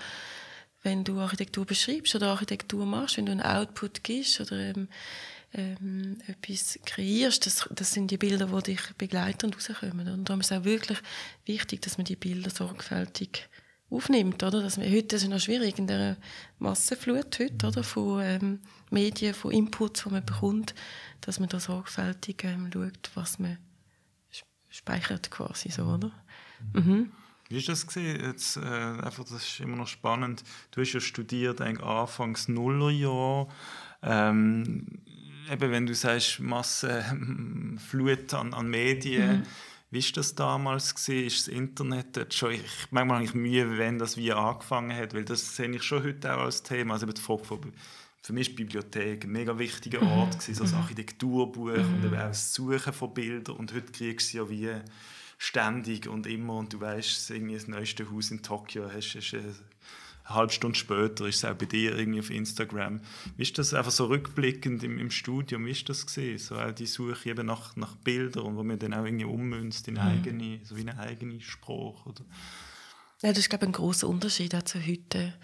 wenn du Architektur beschreibst oder Architektur machst, wenn du einen Output gibst oder ähm, ähm, etwas kreierst, das, das sind die Bilder, die dich begleiten und rauskommen. Und darum ist es auch wirklich wichtig, dass man die Bilder sorgfältig aufnimmt. Oder? Dass man, heute ist es noch schwierig in der Massenflut heute, oder? von ähm, Medien, von Inputs, die man bekommt, dass man da sorgfältig ähm, schaut, was man speichert quasi so, oder? Mhm. Wie ist das gesehen? Jetzt, äh, einfach, das ist immer noch spannend. Du hast ja studiert eigentlich Anfangs Nullerjahr. Ähm, eben, wenn du sagst Massenflut an, an Medien, mhm. wie ist das damals gesehen? Ist das Internet dort schon? Ich manchmal habe ich Mühe, wenn das wie angefangen hat, weil das sehe ich schon heute auch als Thema. Also die Frage von, für mich ist die Bibliothek ein mega wichtiger mhm. Ort gewesen, so das mhm. Architekturbuch mhm. und eben auch das Suchen von Bildern und heute kriegst du ja wie ständig und immer und du weißt, irgendwie das neueste Haus in Tokio hast, hast eine halbe Stunde später ist es auch bei dir irgendwie auf Instagram. Wie ist das einfach so rückblickend im, im Studium, wie ist das gesehen? So auch die Suche eben nach, nach Bildern und wo man dann auch irgendwie ummünzt in mhm. eigene, so wie eine eigene Sprache, oder? Ja, das ist glaube ich ein großer Unterschied auch zu heute.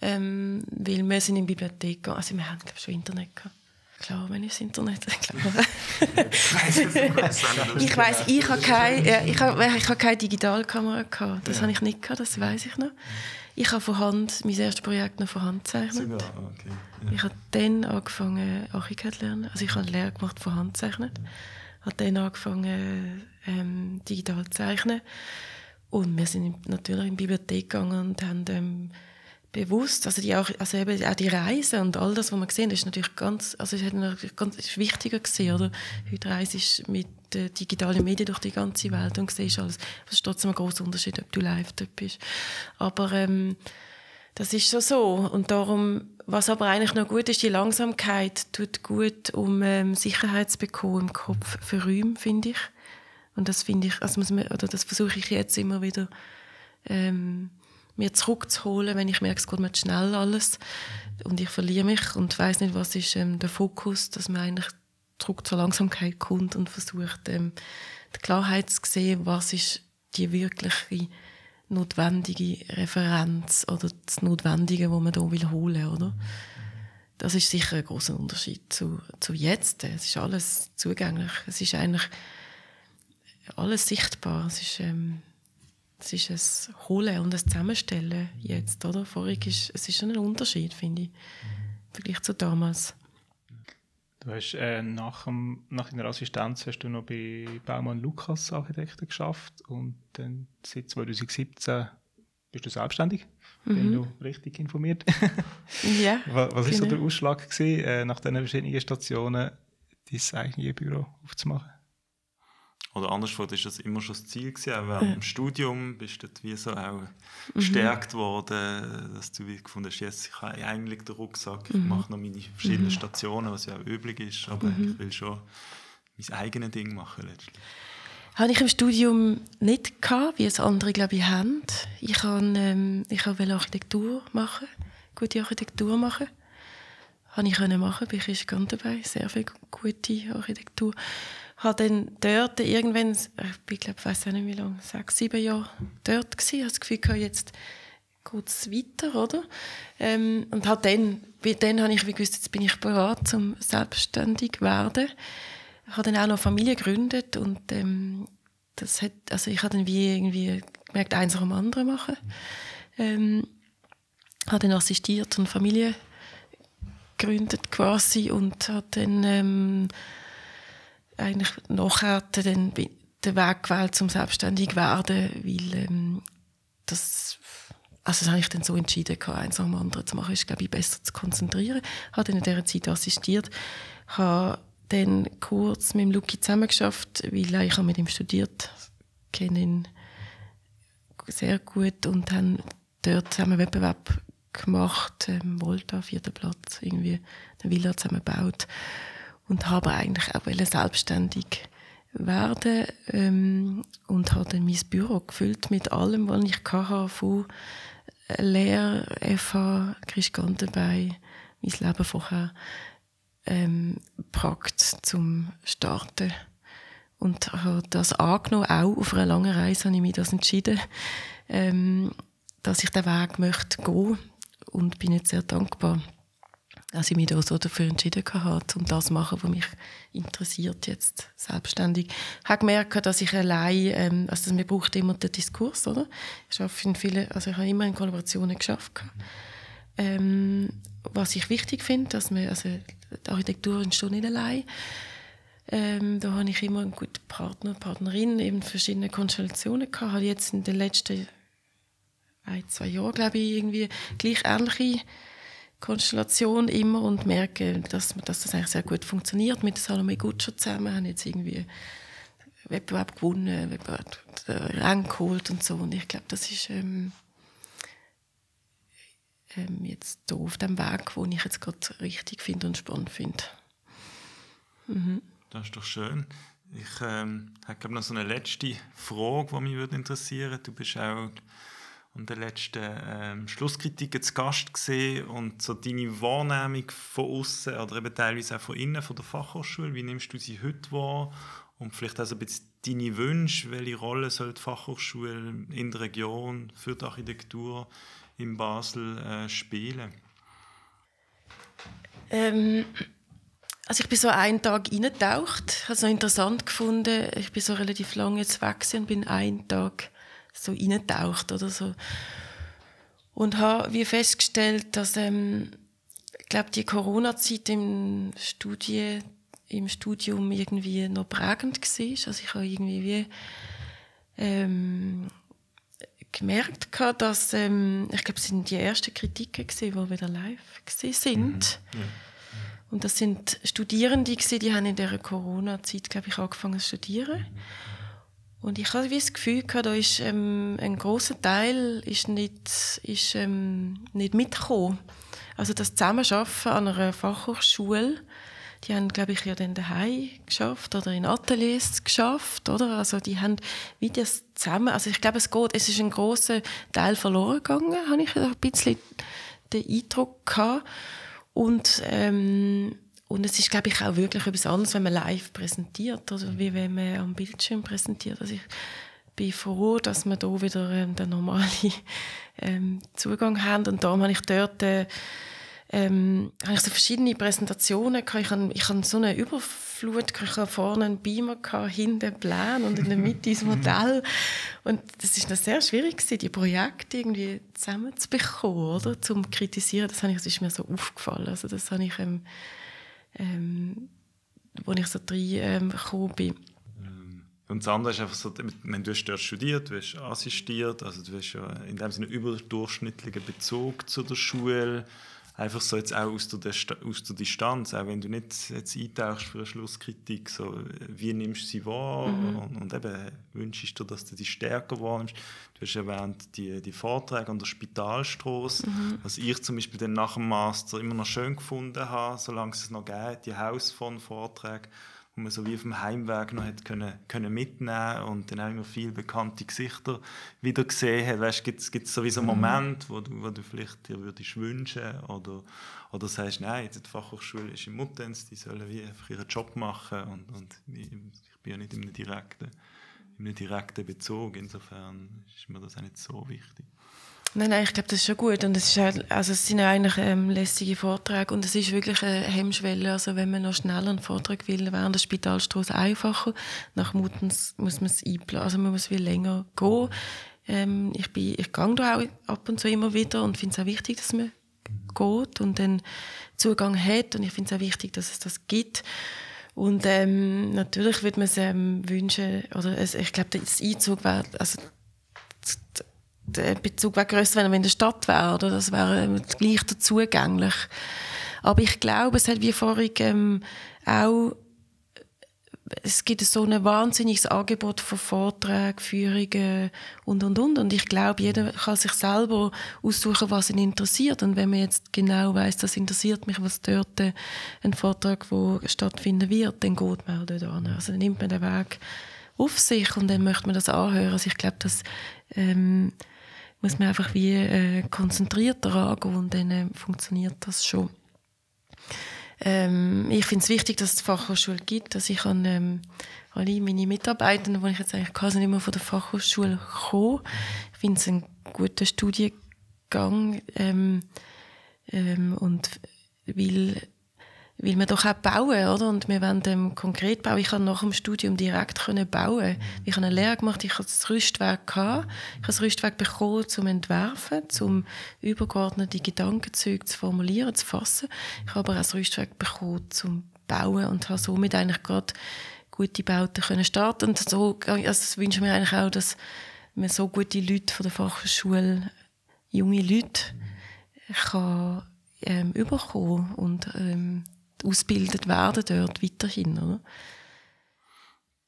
Ähm, weil wir sind in der Bibliothek, also wir haben glaube ich schon Internet gehabt klar, wenn ich das Internet glaube. ich weiß, ich habe keine, ja, ich habe, ich habe keine Digitalkamera gehabt. Das ja. habe ich nicht gehabt, das weiß ich noch. Ich habe von Hand mein erstes Projekt noch von Hand gezeichnet. Sogar, okay. Ja. Ich habe dann angefangen Architekt zu lernen. Also ich habe eine Lehre gemacht von Hand gezeichnet. Habe dann angefangen ähm, digital zu zeichnen. Und wir sind natürlich in die Bibliothek gegangen und haben ähm, bewusst, also, die auch, also eben auch die Reise und all das, was man gesehen ist natürlich ganz, also es hat natürlich ganz ist wichtiger gesehen, oder? Heute reise ich mit den digitalen Medien durch die ganze Welt und siehst alles. Es ist trotzdem ein großer Unterschied, ob du live dort bist. Aber ähm, das ist schon so und darum, was aber eigentlich noch gut ist, die Langsamkeit tut gut, um ähm, Sicherheit zu bekommen im Kopf für Räume, finde ich. Und das finde ich, also oder das versuche ich jetzt immer wieder ähm, mir zurückzuholen, wenn ich merke, es geht mir schnell alles und ich verliere mich und weiß nicht, was ist ähm, der Fokus, dass man eigentlich zurück zur Langsamkeit kommt und versucht, ähm, die Klarheit zu sehen, was ist die wirkliche notwendige Referenz oder das Notwendige, wo man hier will holen, oder? Das ist sicher ein großer Unterschied zu, zu jetzt. Es ist alles zugänglich. Es ist eigentlich alles sichtbar. Es ist ähm, es ist ein Holen und ein Zusammenstellen jetzt, oder? Vorig ist, es ist schon ein Unterschied, finde ich, Vergleich zu damals. Du hast äh, nach, dem, nach deiner Assistenz hast du noch bei Baumann Lukas Architekten geschafft und dann seit 2017 bist du selbstständig. Mhm. Bin du richtig informiert? ja. Was war genau. so der Ausschlag gewesen, äh, nach diesen verschiedenen Stationen, dein eigenes Büro aufzumachen? Oder anderswo ist das immer schon das Ziel gewesen, auch während ja. dem Studium bist du wie so auch mhm. gestärkt worden, dass du wie gefunden hast, jetzt ich habe eigentlich den Rucksack, ich mhm. mache noch meine verschiedenen mhm. Stationen, was ja auch üblich ist, aber mhm. ich will schon mein eigenes Ding machen letztlich. Habe ich im Studium nicht gehabt, wie es andere glaube ich haben. Ich ähm, ich wollte Architektur machen, gute Architektur machen. Habe ich können machen, bin ich ganz dabei, sehr viel gute Architektur habe dann dort irgendwann, ich glaube ich, weiß nicht wie lange, sechs, sieben Jahre dort gewesen, habe das Gefühl gehabt, jetzt geht es weiter, oder? Ähm, und habe dann, dann habe ich gewusst, jetzt bin ich bereit, zum selbstständig werden. Ich habe dann auch noch Familie gegründet und ähm, das hat, also ich habe dann wie irgendwie gemerkt, eins dem anderen machen. Ähm, habe dann assistiert und Familie gegründet quasi und habe dann ähm, eigentlich nachher den, den Weg gewählt, zum selbstständig werden, weil ähm, das also das habe ich dann so entschieden, eins dem anderen zu machen, ist glaube ich besser zu konzentrieren. Habe dann in dieser Zeit assistiert, habe dann kurz mit Luki zusammengeschafft, weil ich habe mit ihm studiert, kenne ihn sehr gut und haben dort zusammen Wettbewerb gemacht, ähm, Volta, vierter Platz, irgendwie eine Villa zusammen gebaut und habe eigentlich auch selbstständig werden ähm, und habe dann mein Büro gefüllt mit allem, was ich hatte, von Lehr, FH, Christgant dabei, mein Leben vorher ähm, gepackt zum Starten. Und habe das angenommen, auch auf einer langen Reise habe ich mich das entschieden, ähm, dass ich den Weg möchte gehen und bin jetzt sehr dankbar dass ich mich da so dafür entschieden habe, um das zu machen, was mich interessiert jetzt selbstständig. Ich habe gemerkt, dass ich allein, ähm, also mir braucht immer den Diskurs, oder? Ich arbeite in vielen, also ich habe immer in Kollaborationen geschafft. Ähm, was ich wichtig finde, dass man, also die Architektur entsteht nicht allein. Ähm, da habe ich immer einen guten Partner, Partnerin, eben verschiedene Konstellationen gehabt. Habe jetzt in den letzten ein, zwei Jahren, glaube ich, irgendwie gleich ähnliche Konstellation immer und merke, dass, dass das eigentlich sehr gut funktioniert. Mit Salome Gutscher zusammen haben jetzt irgendwie Wettbewerb gewonnen, Wettbewerb Rang geholt und so. Und ich glaube, das ist ähm, ähm, jetzt hier auf dem Weg, wo ich jetzt gerade richtig finde und spannend finde. Mhm. Das ist doch schön. Ich ähm, habe noch so eine letzte Frage, die mich interessieren würde. Du bist auch und der letzten ähm, Schlusskritik zu Gast gesehen und so deine Wahrnehmung von außen oder eben teilweise auch von innen, von der Fachhochschule, wie nimmst du sie heute wahr und vielleicht auch ein bisschen deine Wünsche, welche Rolle soll die Fachhochschule in der Region für die Architektur in Basel äh, spielen? Ähm, also ich bin so einen Tag eingetaucht, habe es noch interessant gefunden. Ich bin so relativ lange jetzt weg und bin einen Tag so eintaucht oder so. Und habe wie festgestellt, dass ähm, ich glaube, die Corona-Zeit im Studie, im Studium irgendwie noch prägend war. Also ich habe irgendwie wie, ähm, gemerkt, dass ähm, ich glaube, es sind die ersten Kritiken die wieder live sind. Mhm. Ja. Und das sind Studierende die haben in der Corona-Zeit, glaube ich, angefangen zu studieren. Und ich habe das Gefühl gehabt, da ist ähm, ein großer Teil ist nicht, ist, ähm, nicht mitgekommen. Also das Zusammenarbeiten an einer Fachhochschule die haben, glaube ich, ja dann daheim geschafft oder in Ateliers geschafft, oder? Also die haben wie das zusammen, also ich glaube, es geht, es ist ein großer Teil verloren gegangen, habe ich ein bisschen den Eindruck gehabt. Und, ähm, und es ist, glaube ich, auch wirklich etwas anderes, wenn man live präsentiert, oder wie wenn man am Bildschirm präsentiert. Also ich bin froh, dass wir da wieder ähm, den normalen ähm, Zugang haben. Und darum habe ich dort äh, ähm, habe ich so verschiedene Präsentationen gehabt. Ich habe, ich habe so eine Überflut gehabt. Ich hatte vorne einen Beamer, gehabt, hinten Plan und in der Mitte das Modell. Und das ist noch sehr schwierig gewesen, die Projekte irgendwie zusammenzubekommen, oder? Zum kritisieren. Das, habe ich, das ist mir so aufgefallen. Also das habe ich, ähm, ähm, wo ich so drin ähm, bin. Und das andere ist einfach so, du hast dort studiert, du hast assistiert, also du hast ja in dem Sinne überdurchschnittlichen Bezug zu der Schule einfach so jetzt auch aus der, aus der Distanz, auch wenn du nicht jetzt eintauchst für eine Schlusskritik, so, wie nimmst du sie wahr mhm. und, und, eben wünschst du, dass du die stärker wahrnimmst. Du hast erwähnt, die, die Vorträge an der Spitalstraße, mhm. was ich zum Beispiel dann nach dem Master immer noch schön gefunden habe, solange es noch geht, die Haus von Vorträgen wo man so wie auf dem Heimweg noch hat können, können mitnehmen und dann auch immer viele bekannte Gesichter wieder gesehen hat. Weißt, gibt es so wie so einen mhm. Moment, wo du, wo du vielleicht dir würdest wünschen oder, oder sagst, nein, die Fachhochschule ist im Muttenz, die sollen wie einfach ihren Job machen und, und ich, ich bin ja nicht in einem direkten, in einem direkten Bezug. Insofern ist mir das auch nicht so wichtig. Nein, nein, ich glaube, das ist schon gut. Und es, ist halt, also es sind eigentlich ähm, lässige Vorträge und es ist wirklich eine Hemmschwelle. Also wenn man noch schneller einen Vortrag will, während der Spitalstraße einfacher. Nach Mutens muss man es einplanen. Also man muss viel länger gehen. Ähm, ich, bin, ich gehe da auch ab und zu immer wieder und finde es auch wichtig, dass man geht und dann Zugang hat. Und ich finde es auch wichtig, dass es das gibt. Und ähm, natürlich würde man es ähm, wünschen, oder es, ich glaube, das Einzug wäre, also der Bezug wäre grösser, wenn er in der Stadt wäre. Oder? Das wäre ähm, leichter zugänglich. Aber ich glaube, es hat wie vorhin ähm, auch es gibt so ein wahnsinniges Angebot von Vorträgen, Führungen und, und, und. Und ich glaube, jeder kann sich selber aussuchen, was ihn interessiert. Und wenn man jetzt genau weiß, das interessiert mich, was dort äh, ein Vortrag, wo stattfinden wird, dann geht man auch dort an. Also dann nimmt man den Weg auf sich und dann möchte man das anhören. Also ich glaube, dass ähm, muss man einfach wie äh, konzentrierter angehen und dann äh, funktioniert das schon. Ähm, ich finde es wichtig, dass es die Fachhochschule gibt, dass ich an ähm, alle meine Mitarbeitenden, die ich jetzt eigentlich kann, sind immer von der Fachhochschule kommen. Ich finde es ein guter Studiengang ähm, ähm, und will weil wir doch auch bauen, oder? Und wir wollen ähm, konkret bauen. Ich konnte nach dem Studium direkt können bauen. Ich habe eine Lehre gemacht, ich hatte das Rüstwerk gehabt. Ich habe das Rüstwerk bekommen zum Entwerfen, zum übergeordnete Gedankenzüge zu formulieren, zu fassen. Ich habe aber auch das Rüstwerk bekommen zum Bauen und habe somit eigentlich gerade gute Bauten können starten. Und so, also das wünsche ich mir eigentlich auch, dass man so gute Leute von der Fachhochschule, junge Leute, kann ähm, überkommen und ähm, ausgebildet werden dort weiterhin. Oder?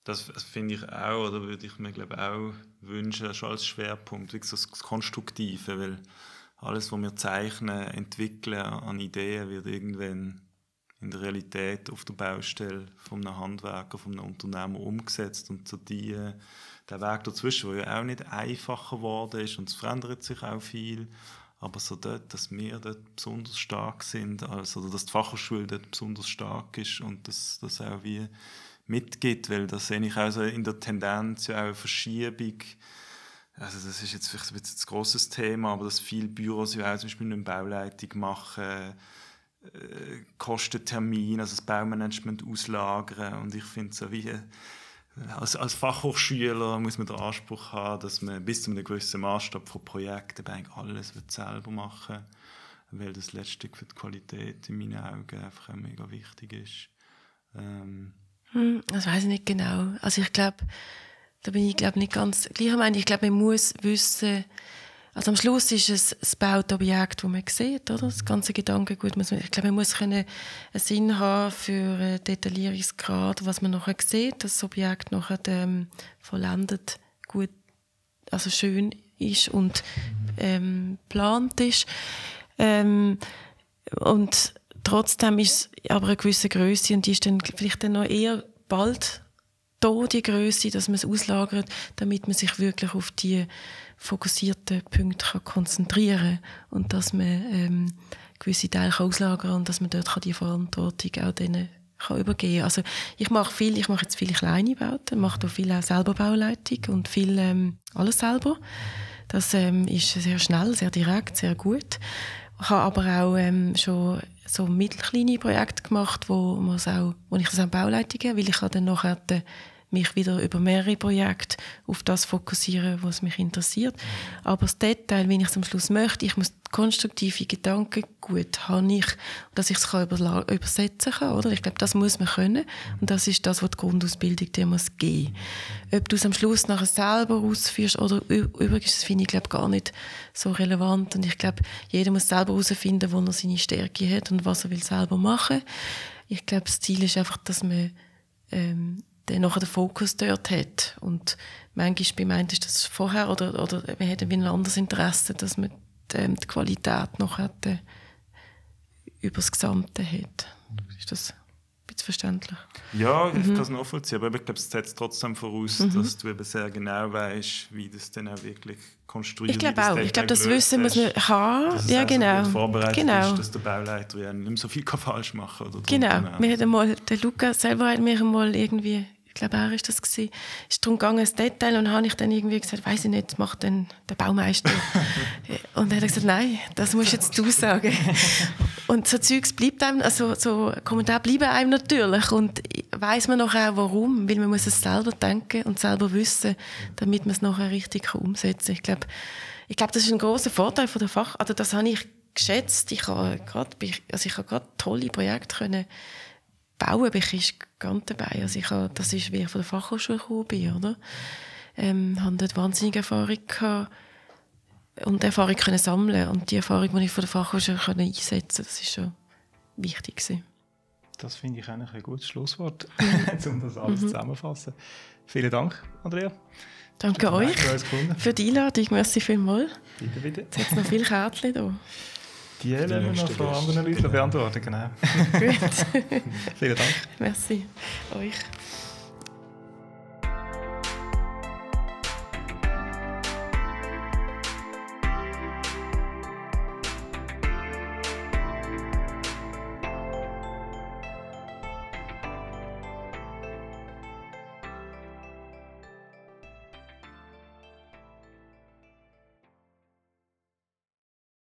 Das, finde ich auch, oder würde ich mir glaube auch wünschen, schon als Schwerpunkt, wie so das Konstruktive, weil alles, was wir zeichnen, entwickeln an Ideen, wird irgendwann in der Realität auf der Baustelle von einem Handwerker, von einem Unternehmer umgesetzt und so die, der Weg dazwischen, der ja auch nicht einfacher geworden ist und es verändert sich auch viel, aber so dort, dass wir dort besonders stark sind, also dass die Fachhochschule dort besonders stark ist und dass das auch wie mitgeht, weil das sehe ich auch so in der Tendenz ja auch eine Verschiebung. Also das ist jetzt vielleicht ein bisschen ein grosses Thema, aber dass viele Büros ja auch zum Beispiel eine Bauleitung machen, äh, Kostentermin, also das Baumanagement auslagern und ich finde so wie als, als Fachhochschüler muss man den Anspruch haben, dass man bis zu einem gewissen Maßstab von Projekten eigentlich alles selber machen weil das letztlich für die Qualität in meinen Augen einfach mega wichtig ist. Ähm. Hm, das weiß ich nicht genau. Also ich glaube, da bin ich glaube nicht ganz gleicher Meinung. Ich glaube, man muss wissen, also am Schluss ist es das baute Objekt, das man sieht, oder? Das ganze Gedankengut ich glaube, man muss einen Sinn haben für einen Detaillierungsgrad, was man nachher sieht, dass das Objekt nachher ähm, vollendet gut, also schön ist und ähm, geplant ist. Ähm, und trotzdem ist es aber eine gewisse Größe und die ist dann vielleicht dann noch eher bald da, die Größe, dass man es auslagert, damit man sich wirklich auf die fokussierten Punkte konzentrieren kann und dass man ähm, gewisse Teile kann auslagern kann und dass man dort kann die Verantwortung auch denen kann übergeben Also ich mache viel, ich mache jetzt viele kleine Bauten, mache da viel auch selber Bauleitung und viel ähm, alles selber. Das ähm, ist sehr schnell, sehr direkt, sehr gut. Ich habe aber auch ähm, schon so mittelkleine Projekte gemacht, wo, auch, wo ich das auch Bauleitung weil ich dann nachher mich wieder über mehrere Projekte auf das fokussieren, was mich interessiert. Aber das Detail, wenn ich es am Schluss möchte, ich muss konstruktive Gedanken gut habe ich, dass ich es übersetzen kann, oder? Ich glaube, das muss man können und das ist das, was die Grundausbildung dir muss geben. Ob du es am Schluss nachher selber ausführst oder übrigens, das finde ich glaube gar nicht so relevant und ich glaube, jeder muss selber herausfinden, wo er seine Stärke hat und was er will selber machen. Ich glaube, das Ziel ist einfach, dass man ähm, der nachher den Fokus dort hat. Und manchmal bei meint ist das vorher oder, oder man hat ein anderes Interesse, dass man die, ähm, die Qualität noch hat, äh, über das Gesamte hat. Ist das ein bisschen verständlich? Ja, ich mhm. kann es nachvollziehen, aber ich glaube, es setzt trotzdem voraus, mhm. dass du eben sehr genau weißt, wie das dann auch wirklich konstruiert Ich glaube auch. Ich glaube, das Wissen muss man haben. Ja, genau. So vorbereitet genau. ist, dass der Bauleiter ja nicht so viel falsch machen kann. Genau. Wir hatten mal, der Luca selber hat mir mal irgendwie glaube, er ist das gewesen. Es ist darum gegangen, ein Detail, und dann habe ich dann irgendwie gesagt, weiß ich nicht, das macht dann der Baumeister. und er hat gesagt, nein, das musst jetzt du sagen. und so Zeugs bleibt einem, also so Kommentare bleiben einem natürlich und weiß man nachher auch, warum, weil man muss es selber denken und selber wissen, damit man es nachher richtig umsetzen kann. Ich glaube, ich glaube, das ist ein großer Vorteil von der Fach, also das habe ich geschätzt. Ich habe gerade, also ich habe gerade tolle Projekte können Bauen bin ich ganz dabei. Also ich habe, das ist, wie ich von der Fachhochschule gekommen bin, oder? Ähm, habe dort wahnsinnige Erfahrung gehabt und Erfahrung können sammeln und die Erfahrung, die ich von der Fachhochschule können einsetzen, das ist schon wichtig gewesen. Das finde ich eigentlich ein gutes Schlusswort, um das alles mhm. zusammenzufassen. Vielen Dank, Andrea. Danke euch für die Einladung. Merci vielmals. Bitte, bitte. Jetzt noch viele Kärtchen da. Die werden wir noch von anderen Leuten beantworten, genau. Gut. Vielen Dank. Merci. Euch.